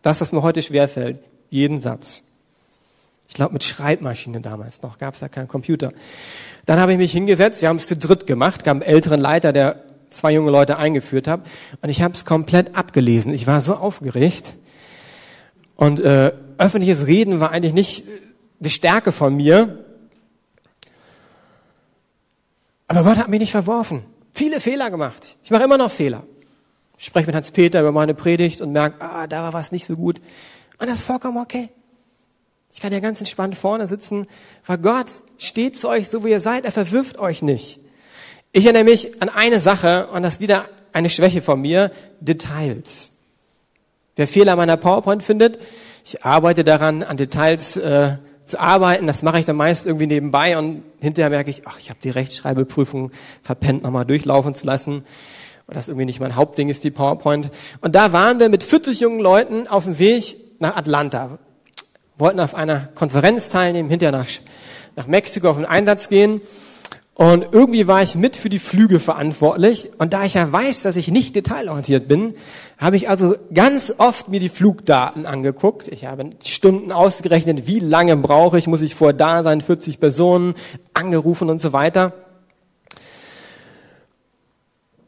Das, was mir heute schwerfällt. Jeden Satz. Ich glaube mit Schreibmaschine damals noch, gab es ja keinen Computer. Dann habe ich mich hingesetzt, wir haben es zu dritt gemacht, gab einen älteren Leiter, der zwei junge Leute eingeführt hat, und ich habe es komplett abgelesen. Ich war so aufgeregt. Und äh, öffentliches Reden war eigentlich nicht die Stärke von mir. Aber Gott hat mich nicht verworfen. Viele Fehler gemacht. Ich mache immer noch Fehler. Ich spreche mit Hans-Peter über meine Predigt und merke, ah, da war was nicht so gut. Und das ist vollkommen okay. Ich kann ja ganz entspannt vorne sitzen, weil Gott steht zu euch so, wie ihr seid. Er verwirft euch nicht. Ich erinnere mich an eine Sache, und das ist wieder eine Schwäche von mir, Details. Wer Fehler meiner PowerPoint findet, ich arbeite daran, an Details äh, zu arbeiten. Das mache ich dann meist irgendwie nebenbei und hinterher merke ich, ach, ich habe die Rechtschreibprüfung verpennt, nochmal durchlaufen zu lassen. Und das irgendwie nicht mein Hauptding ist, die PowerPoint. Und da waren wir mit 40 jungen Leuten auf dem Weg nach Atlanta. Wollten auf einer Konferenz teilnehmen, hinterher nach, nach Mexiko auf den Einsatz gehen. Und irgendwie war ich mit für die Flüge verantwortlich. Und da ich ja weiß, dass ich nicht detailorientiert bin, habe ich also ganz oft mir die Flugdaten angeguckt. Ich habe Stunden ausgerechnet, wie lange brauche ich, muss ich vorher da sein, 40 Personen, angerufen und so weiter.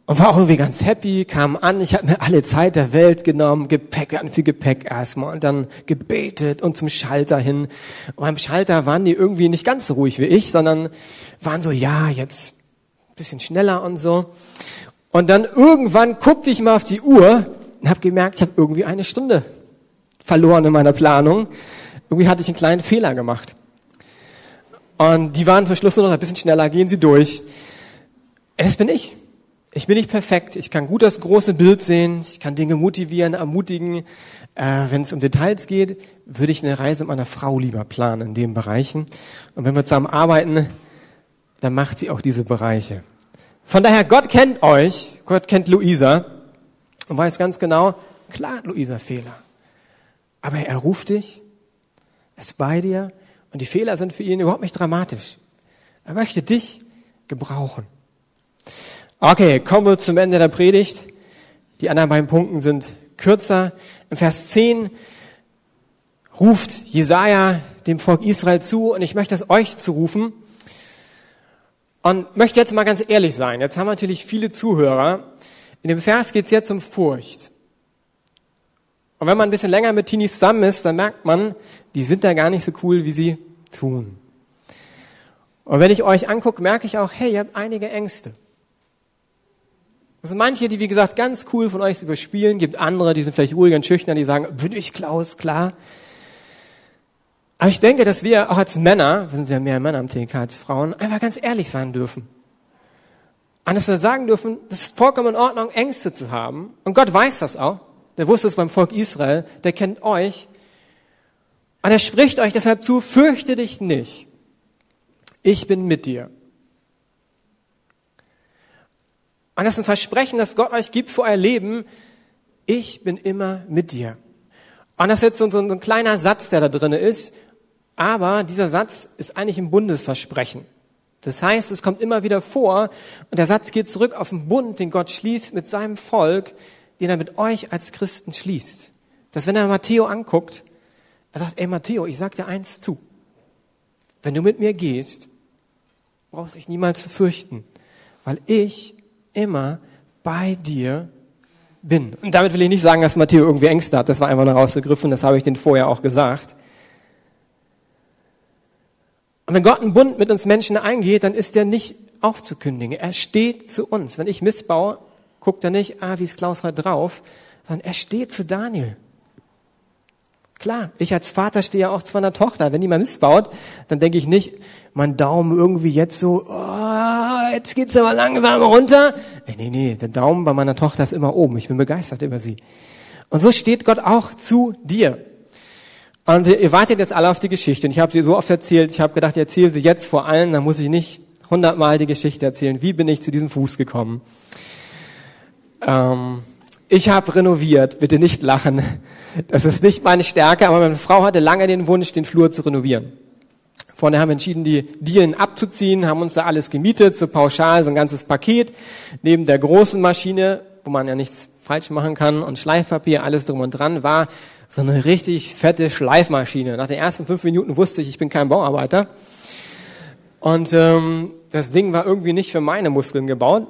Und war auch irgendwie ganz happy, kam an, ich habe mir alle Zeit der Welt genommen, Gepäck, ganz viel Gepäck erstmal und dann gebetet und zum Schalter hin. Und beim Schalter waren die irgendwie nicht ganz so ruhig wie ich, sondern waren so, ja, jetzt bisschen schneller und so. Und dann irgendwann guckte ich mal auf die Uhr und habe gemerkt, ich habe irgendwie eine Stunde verloren in meiner Planung. Irgendwie hatte ich einen kleinen Fehler gemacht. Und die waren zum Schluss nur noch ein bisschen schneller, gehen sie durch. Das bin ich. Ich bin nicht perfekt. Ich kann gut das große Bild sehen. Ich kann Dinge motivieren, ermutigen. Äh, wenn es um Details geht, würde ich eine Reise mit meiner Frau lieber planen in den Bereichen. Und wenn wir zusammen arbeiten, dann macht sie auch diese Bereiche. Von daher, Gott kennt euch. Gott kennt Luisa und weiß ganz genau, klar hat Luisa Fehler. Aber er ruft dich, ist bei dir und die Fehler sind für ihn überhaupt nicht dramatisch. Er möchte dich gebrauchen. Okay, kommen wir zum Ende der Predigt. Die anderen beiden Punkten sind kürzer. Im Vers 10 ruft Jesaja dem Volk Israel zu und ich möchte es euch zurufen. Und möchte jetzt mal ganz ehrlich sein. Jetzt haben wir natürlich viele Zuhörer. In dem Vers geht es jetzt um Furcht. Und wenn man ein bisschen länger mit Teenies zusammen ist, dann merkt man, die sind da gar nicht so cool, wie sie tun. Und wenn ich euch angucke, merke ich auch, hey, ihr habt einige Ängste. Es sind manche, die, wie gesagt, ganz cool von euch überspielen, gibt andere, die sind vielleicht ruhiger und schüchtern, die sagen, bin ich Klaus, klar. Aber ich denke, dass wir auch als Männer, wir sind ja mehr Männer am TK als Frauen, einfach ganz ehrlich sein dürfen. Und dass wir sagen dürfen, das ist vollkommen in Ordnung, Ängste zu haben. Und Gott weiß das auch. Der wusste es beim Volk Israel, der kennt euch. Und er spricht euch deshalb zu, fürchte dich nicht. Ich bin mit dir. Und das ist ein Versprechen, das Gott euch gibt für euer Leben. Ich bin immer mit dir. Und das ist jetzt so, so ein kleiner Satz, der da drin ist. Aber dieser Satz ist eigentlich ein Bundesversprechen. Das heißt, es kommt immer wieder vor und der Satz geht zurück auf den Bund, den Gott schließt mit seinem Volk, den er mit euch als Christen schließt. Dass wenn er Matteo anguckt, er sagt, ey Matteo, ich sag dir eins zu. Wenn du mit mir gehst, brauchst du dich niemals zu fürchten, weil ich immer bei dir bin. Und damit will ich nicht sagen, dass Matteo irgendwie Ängste hat. Das war einfach nur rausgegriffen. Das habe ich den vorher auch gesagt. Und wenn Gott einen Bund mit uns Menschen eingeht, dann ist er nicht aufzukündigen. Er steht zu uns. Wenn ich missbaue, guckt er nicht, ah, wie ist Klaus heute drauf, sondern er steht zu Daniel. Klar, ich als Vater stehe ja auch zu meiner Tochter. Wenn die mal missbaut, dann denke ich nicht, mein Daumen irgendwie jetzt so, oh, jetzt geht's aber langsam runter. Nee, nee, nee, der Daumen bei meiner Tochter ist immer oben. Ich bin begeistert über sie. Und so steht Gott auch zu dir. Und ihr wartet jetzt alle auf die Geschichte. Und ich habe sie so oft erzählt, ich habe gedacht, ich erzähle sie jetzt vor allen, dann muss ich nicht hundertmal die Geschichte erzählen. Wie bin ich zu diesem Fuß gekommen? Ähm, ich habe renoviert, bitte nicht lachen. Das ist nicht meine Stärke, aber meine Frau hatte lange den Wunsch, den Flur zu renovieren. Vorne haben entschieden, die Dielen abzuziehen, haben uns da alles gemietet, so pauschal, so ein ganzes Paket, neben der großen Maschine, wo man ja nichts falsch machen kann und Schleifpapier, alles drum und dran, war so eine richtig fette Schleifmaschine. Nach den ersten fünf Minuten wusste ich, ich bin kein Bauarbeiter. Und ähm, das Ding war irgendwie nicht für meine Muskeln gebaut.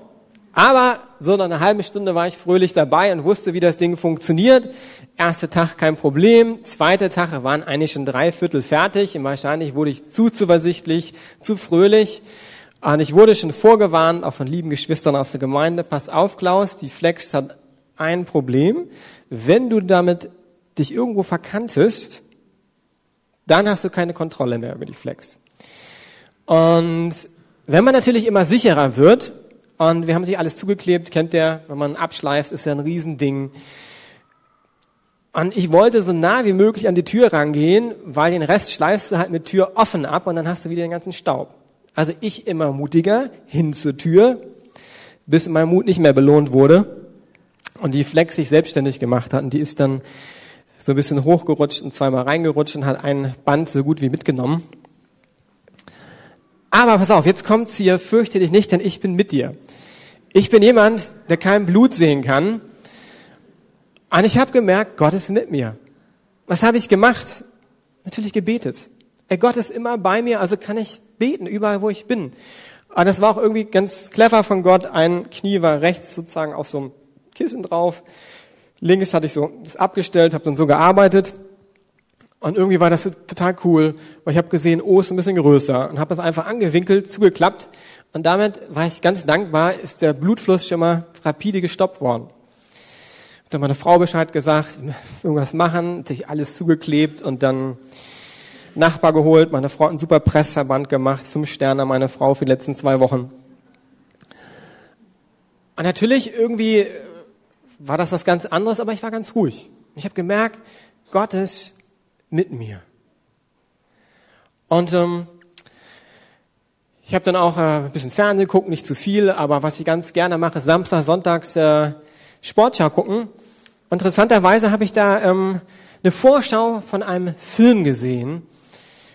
Aber so nach einer halben Stunde war ich fröhlich dabei und wusste, wie das Ding funktioniert. Erster Tag kein Problem. Zweiter Tag waren eigentlich schon drei Viertel fertig. Und wahrscheinlich wurde ich zu zuversichtlich, zu fröhlich. Und ich wurde schon vorgewarnt, auch von lieben Geschwistern aus der Gemeinde. Pass auf, Klaus, die Flex hat ein Problem. Wenn du damit dich irgendwo verkantest, dann hast du keine Kontrolle mehr über die Flex. Und wenn man natürlich immer sicherer wird, und wir haben sich alles zugeklebt, kennt der, wenn man abschleift, ist ja ein Riesending. Und ich wollte so nah wie möglich an die Tür rangehen, weil den Rest schleifst du halt mit Tür offen ab und dann hast du wieder den ganzen Staub. Also ich immer mutiger hin zur Tür, bis mein Mut nicht mehr belohnt wurde und die Flex sich selbstständig gemacht hat. Und die ist dann so ein bisschen hochgerutscht und zweimal reingerutscht und hat ein Band so gut wie mitgenommen. Aber pass auf, jetzt kommt's hier, fürchte dich nicht, denn ich bin mit dir. Ich bin jemand, der kein Blut sehen kann. Und ich habe gemerkt, Gott ist mit mir. Was habe ich gemacht? Natürlich gebetet. Ey, Gott ist immer bei mir, also kann ich beten, überall wo ich bin. Aber das war auch irgendwie ganz clever von Gott. Ein Knie war rechts sozusagen auf so einem Kissen drauf. Links hatte ich so das abgestellt, habe dann so gearbeitet. Und irgendwie war das total cool, weil ich habe gesehen, oh, ist ein bisschen größer und habe das einfach angewinkelt, zugeklappt. Und damit war ich ganz dankbar, ist der Blutfluss schon mal rapide gestoppt worden. Hab dann meine Frau Bescheid gesagt, [LAUGHS] irgendwas machen, sich alles zugeklebt und dann Nachbar geholt. Meine Frau hat einen super Pressverband gemacht, fünf Sterne meine Frau für die letzten zwei Wochen. Und natürlich irgendwie war das was ganz anderes, aber ich war ganz ruhig. Ich habe gemerkt, Gott ist mit mir. Und ähm, ich habe dann auch äh, ein bisschen Fernsehen geguckt, nicht zu viel, aber was ich ganz gerne mache, Samstag, Sonntags äh, Sportschau gucken. Interessanterweise habe ich da ähm, eine Vorschau von einem Film gesehen,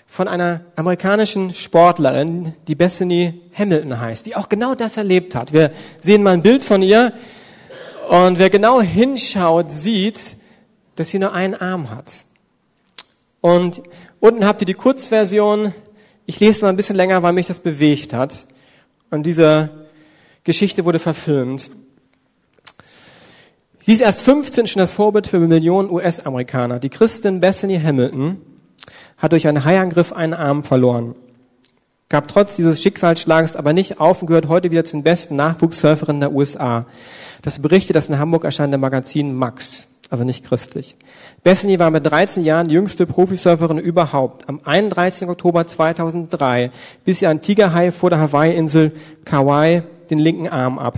von einer amerikanischen Sportlerin, die Bethany Hamilton heißt, die auch genau das erlebt hat. Wir sehen mal ein Bild von ihr. Und wer genau hinschaut, sieht, dass sie nur einen Arm hat. Und unten habt ihr die Kurzversion. Ich lese mal ein bisschen länger, weil mich das bewegt hat. Und diese Geschichte wurde verfilmt. Sie ist erst 15 schon das Vorbild für Millionen US-Amerikaner. Die Christin Bethany Hamilton hat durch einen Haiangriff einen Arm verloren. Gab trotz dieses Schicksalsschlags aber nicht auf und gehört heute wieder zu den besten Nachwuchssurferinnen der USA. Das berichtet das in Hamburg erscheinende Magazin Max, also nicht christlich. Bethany war mit 13 Jahren die jüngste Profisurferin überhaupt. Am 31. Oktober 2003 biss ihr ein Tigerhai vor der Hawaii-Insel Kauai den linken Arm ab.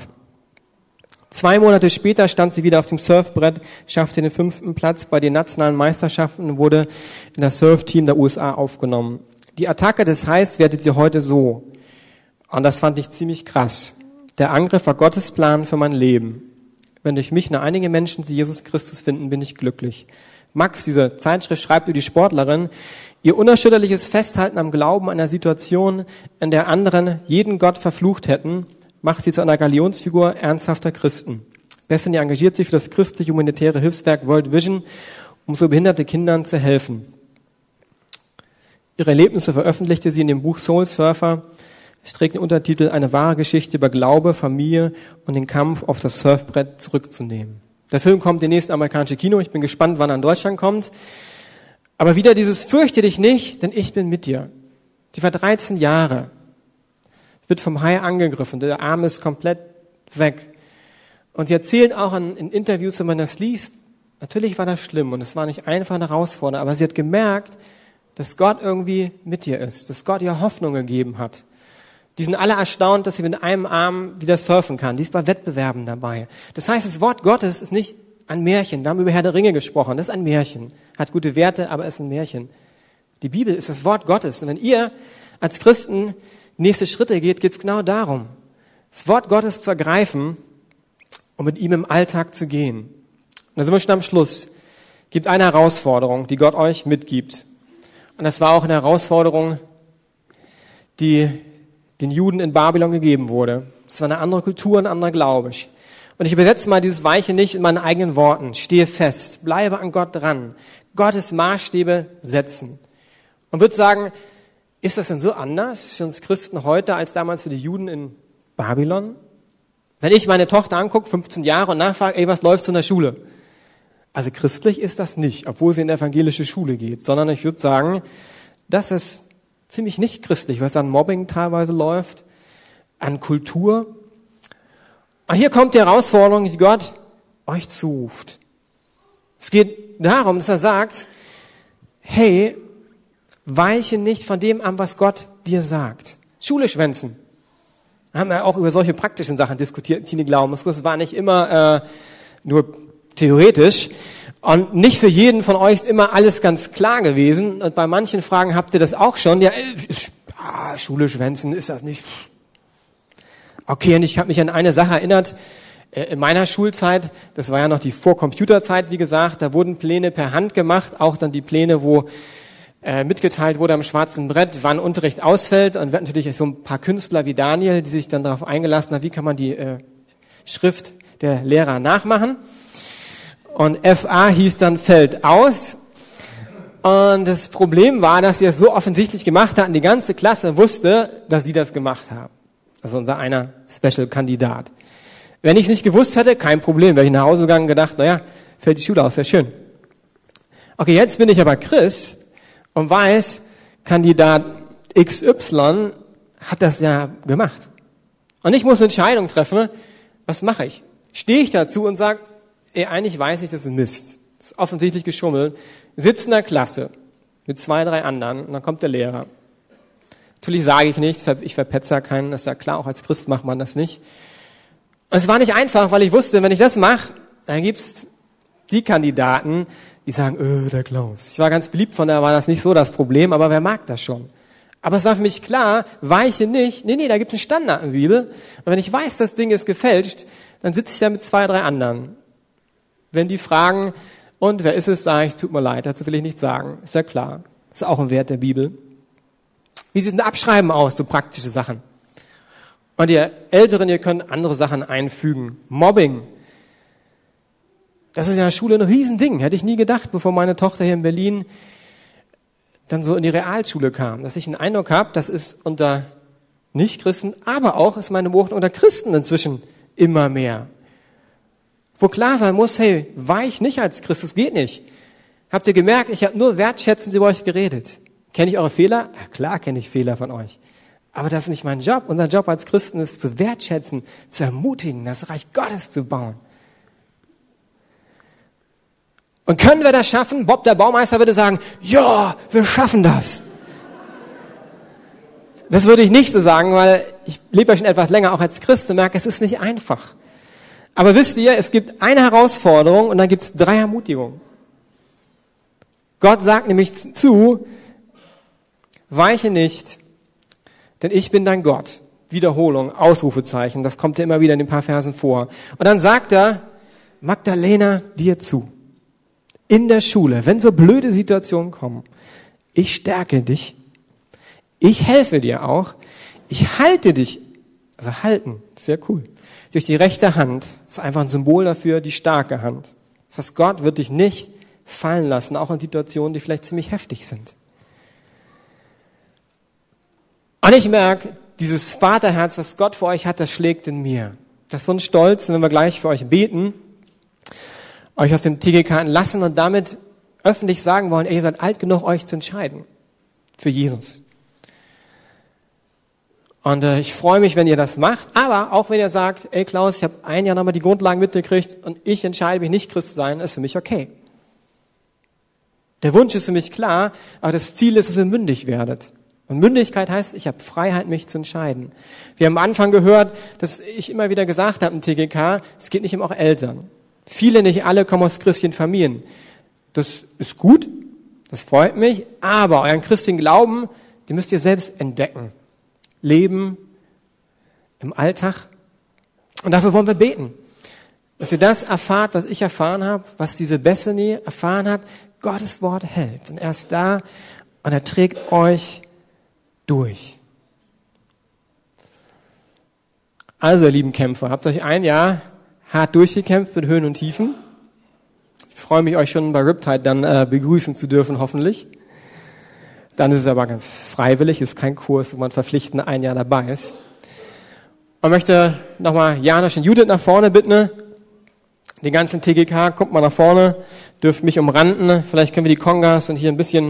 Zwei Monate später stand sie wieder auf dem Surfbrett, schaffte den fünften Platz bei den nationalen Meisterschaften und wurde in das Surfteam der USA aufgenommen. Die Attacke des Hais wertet sie heute so. Und das fand ich ziemlich krass. Der Angriff war Gottes Plan für mein Leben. Wenn durch mich nur einige Menschen zu Jesus Christus finden, bin ich glücklich. Max, diese Zeitschrift schreibt über die Sportlerin, ihr unerschütterliches Festhalten am Glauben einer Situation, in der anderen jeden Gott verflucht hätten, macht sie zu einer Galionsfigur ernsthafter Christen. Bethany engagiert sich für das christliche humanitäre Hilfswerk World Vision, um so behinderte Kindern zu helfen. Ihre Erlebnisse veröffentlichte sie in dem Buch Soul Surfer, es trägt den Untertitel Eine wahre Geschichte über Glaube, Familie und den Kampf auf das Surfbrett zurückzunehmen. Der Film kommt demnächst amerikanische Kino. Ich bin gespannt, wann er in Deutschland kommt. Aber wieder dieses Fürchte dich nicht, denn ich bin mit dir. Die war 13 Jahre. Wird vom Hai angegriffen. Der Arm ist komplett weg. Und sie erzählen auch in, in Interviews, wenn man das liest, natürlich war das schlimm und es war nicht einfach eine Herausforderung, aber sie hat gemerkt, dass Gott irgendwie mit ihr ist, dass Gott ihr Hoffnung gegeben hat. Die sind alle erstaunt, dass sie mit einem Arm wieder surfen kann. Die ist bei Wettbewerben dabei. Das heißt, das Wort Gottes ist nicht ein Märchen. Wir haben über Herr der Ringe gesprochen. Das ist ein Märchen. Hat gute Werte, aber ist ein Märchen. Die Bibel ist das Wort Gottes. Und wenn ihr als Christen nächste Schritte geht, geht es genau darum, das Wort Gottes zu ergreifen und mit ihm im Alltag zu gehen. Und da sind wir schon am Schluss. Gibt eine Herausforderung, die Gott euch mitgibt. Und das war auch eine Herausforderung, die den Juden in Babylon gegeben wurde. Es war eine andere Kultur, ein anderer Glaube. Und ich übersetze mal dieses Weiche nicht in meinen eigenen Worten. Stehe fest, bleibe an Gott dran. Gottes Maßstäbe setzen. Und würde sagen, ist das denn so anders für uns Christen heute als damals für die Juden in Babylon? Wenn ich meine Tochter angucke, 15 Jahre, und nachfrage, ey, was läuft so in der Schule? Also christlich ist das nicht, obwohl sie in die evangelische Schule geht, sondern ich würde sagen, das ist ziemlich nicht christlich, was an Mobbing teilweise läuft, an Kultur. Und hier kommt die Herausforderung, die Gott euch zuruft. Es geht darum, dass er sagt, hey, weiche nicht von dem an, was Gott dir sagt. Schule schwänzen haben wir auch über solche praktischen Sachen diskutiert, Tini Glaubens. Das war nicht immer äh, nur theoretisch. Und nicht für jeden von euch ist immer alles ganz klar gewesen. Und bei manchen Fragen habt ihr das auch schon. Ja, ist, ah, Schule schwänzen, ist das nicht? Okay, und ich habe mich an eine Sache erinnert. Äh, in meiner Schulzeit, das war ja noch die Vor-Computer-Zeit, wie gesagt, da wurden Pläne per Hand gemacht, auch dann die Pläne, wo äh, mitgeteilt wurde am schwarzen Brett, wann Unterricht ausfällt. Und wir hatten natürlich so ein paar Künstler wie Daniel, die sich dann darauf eingelassen haben, wie kann man die äh, Schrift der Lehrer nachmachen. Und FA hieß dann fällt aus. Und das Problem war, dass sie es so offensichtlich gemacht hatten, die ganze Klasse wusste, dass sie das gemacht haben. Also unser einer Special-Kandidat. Wenn ich es nicht gewusst hätte, kein Problem. Wäre ich nach Hause gegangen und gedacht, naja, fällt die Schule aus, sehr schön. Okay, jetzt bin ich aber Christ und weiß, Kandidat XY hat das ja gemacht. Und ich muss eine Entscheidung treffen, was mache ich? Stehe ich dazu und sage, ey, eigentlich weiß ich, das ist Mist. Das ist offensichtlich geschummelt. Sitze in der Klasse mit zwei, drei anderen und dann kommt der Lehrer. Natürlich sage ich nichts, ich verpetze keinen, das ist ja klar, auch als Christ macht man das nicht. Und es war nicht einfach, weil ich wusste, wenn ich das mache, dann gibt's die Kandidaten, die sagen, öh, der Klaus. Ich war ganz beliebt, von daher war das nicht so das Problem, aber wer mag das schon? Aber es war für mich klar, weiche nicht. Nee, nee, da gibt es einen Standard in der Bibel. Und wenn ich weiß, das Ding ist gefälscht, dann sitze ich da mit zwei, drei anderen. Wenn die fragen, und wer ist es, sage ich, tut mir leid, dazu will ich nichts sagen. Ist ja klar. Ist auch ein Wert der Bibel. Wie sieht ein Abschreiben aus, so praktische Sachen? Und ihr Älteren, ihr könnt andere Sachen einfügen. Mobbing das ist in der Schule ein Riesending. Hätte ich nie gedacht, bevor meine Tochter hier in Berlin dann so in die Realschule kam. Dass ich einen Eindruck habe, das ist unter Nichtchristen, aber auch ist meine Beobachtung unter Christen inzwischen immer mehr. Wo klar sein muss, hey, war ich nicht als Christ, das geht nicht. Habt ihr gemerkt, ich habe nur wertschätzend über euch geredet. Kenne ich eure Fehler? Ja, klar kenne ich Fehler von euch. Aber das ist nicht mein Job. Unser Job als Christen ist zu wertschätzen, zu ermutigen, das Reich Gottes zu bauen. Und können wir das schaffen? Bob, der Baumeister, würde sagen, ja, wir schaffen das. Das würde ich nicht so sagen, weil ich lebe ja schon etwas länger auch als Christ und merke, es ist nicht einfach. Aber wisst ihr, es gibt eine Herausforderung und dann gibt es drei Ermutigungen. Gott sagt nämlich zu, weiche nicht, denn ich bin dein Gott. Wiederholung, Ausrufezeichen, das kommt ja immer wieder in den paar Versen vor. Und dann sagt er, Magdalena, dir zu in der Schule, wenn so blöde Situationen kommen, ich stärke dich, ich helfe dir auch, ich halte dich, also halten, sehr cool, durch die rechte Hand, das ist einfach ein Symbol dafür, die starke Hand. Das heißt, Gott wird dich nicht fallen lassen, auch in Situationen, die vielleicht ziemlich heftig sind. Und ich merke, dieses Vaterherz, was Gott für euch hat, das schlägt in mir. Das ist so ein Stolz, wenn wir gleich für euch beten, euch aus dem TGK entlassen und damit öffentlich sagen wollen, ey, ihr seid alt genug, euch zu entscheiden für Jesus. Und äh, ich freue mich, wenn ihr das macht. Aber auch wenn ihr sagt, ey Klaus, ich habe ein Jahr nochmal die Grundlagen mitgekriegt und ich entscheide mich nicht Christ zu sein, ist für mich okay. Der Wunsch ist für mich klar, aber das Ziel ist, dass ihr mündig werdet. Und Mündigkeit heißt, ich habe Freiheit, mich zu entscheiden. Wir haben am Anfang gehört, dass ich immer wieder gesagt habe im TGK, es geht nicht um auch Eltern. Viele, nicht alle, kommen aus christlichen Familien. Das ist gut, das freut mich, aber euren christlichen Glauben, den müsst ihr selbst entdecken leben im Alltag. Und dafür wollen wir beten, dass ihr das erfahrt, was ich erfahren habe, was diese Bethany erfahren hat. Gottes Wort hält. Und er ist da und er trägt euch durch. Also, ihr lieben Kämpfer, habt euch ein Jahr hart durchgekämpft mit Höhen und Tiefen. Ich freue mich, euch schon bei Riptide dann äh, begrüßen zu dürfen, hoffentlich. Dann ist es aber ganz freiwillig, ist kein Kurs, wo man verpflichtend ein Jahr dabei ist. Man möchte nochmal Janosch und Judith nach vorne bitten. Den ganzen TGK, kommt mal nach vorne, dürft mich umranden. Vielleicht können wir die Kongas und hier ein bisschen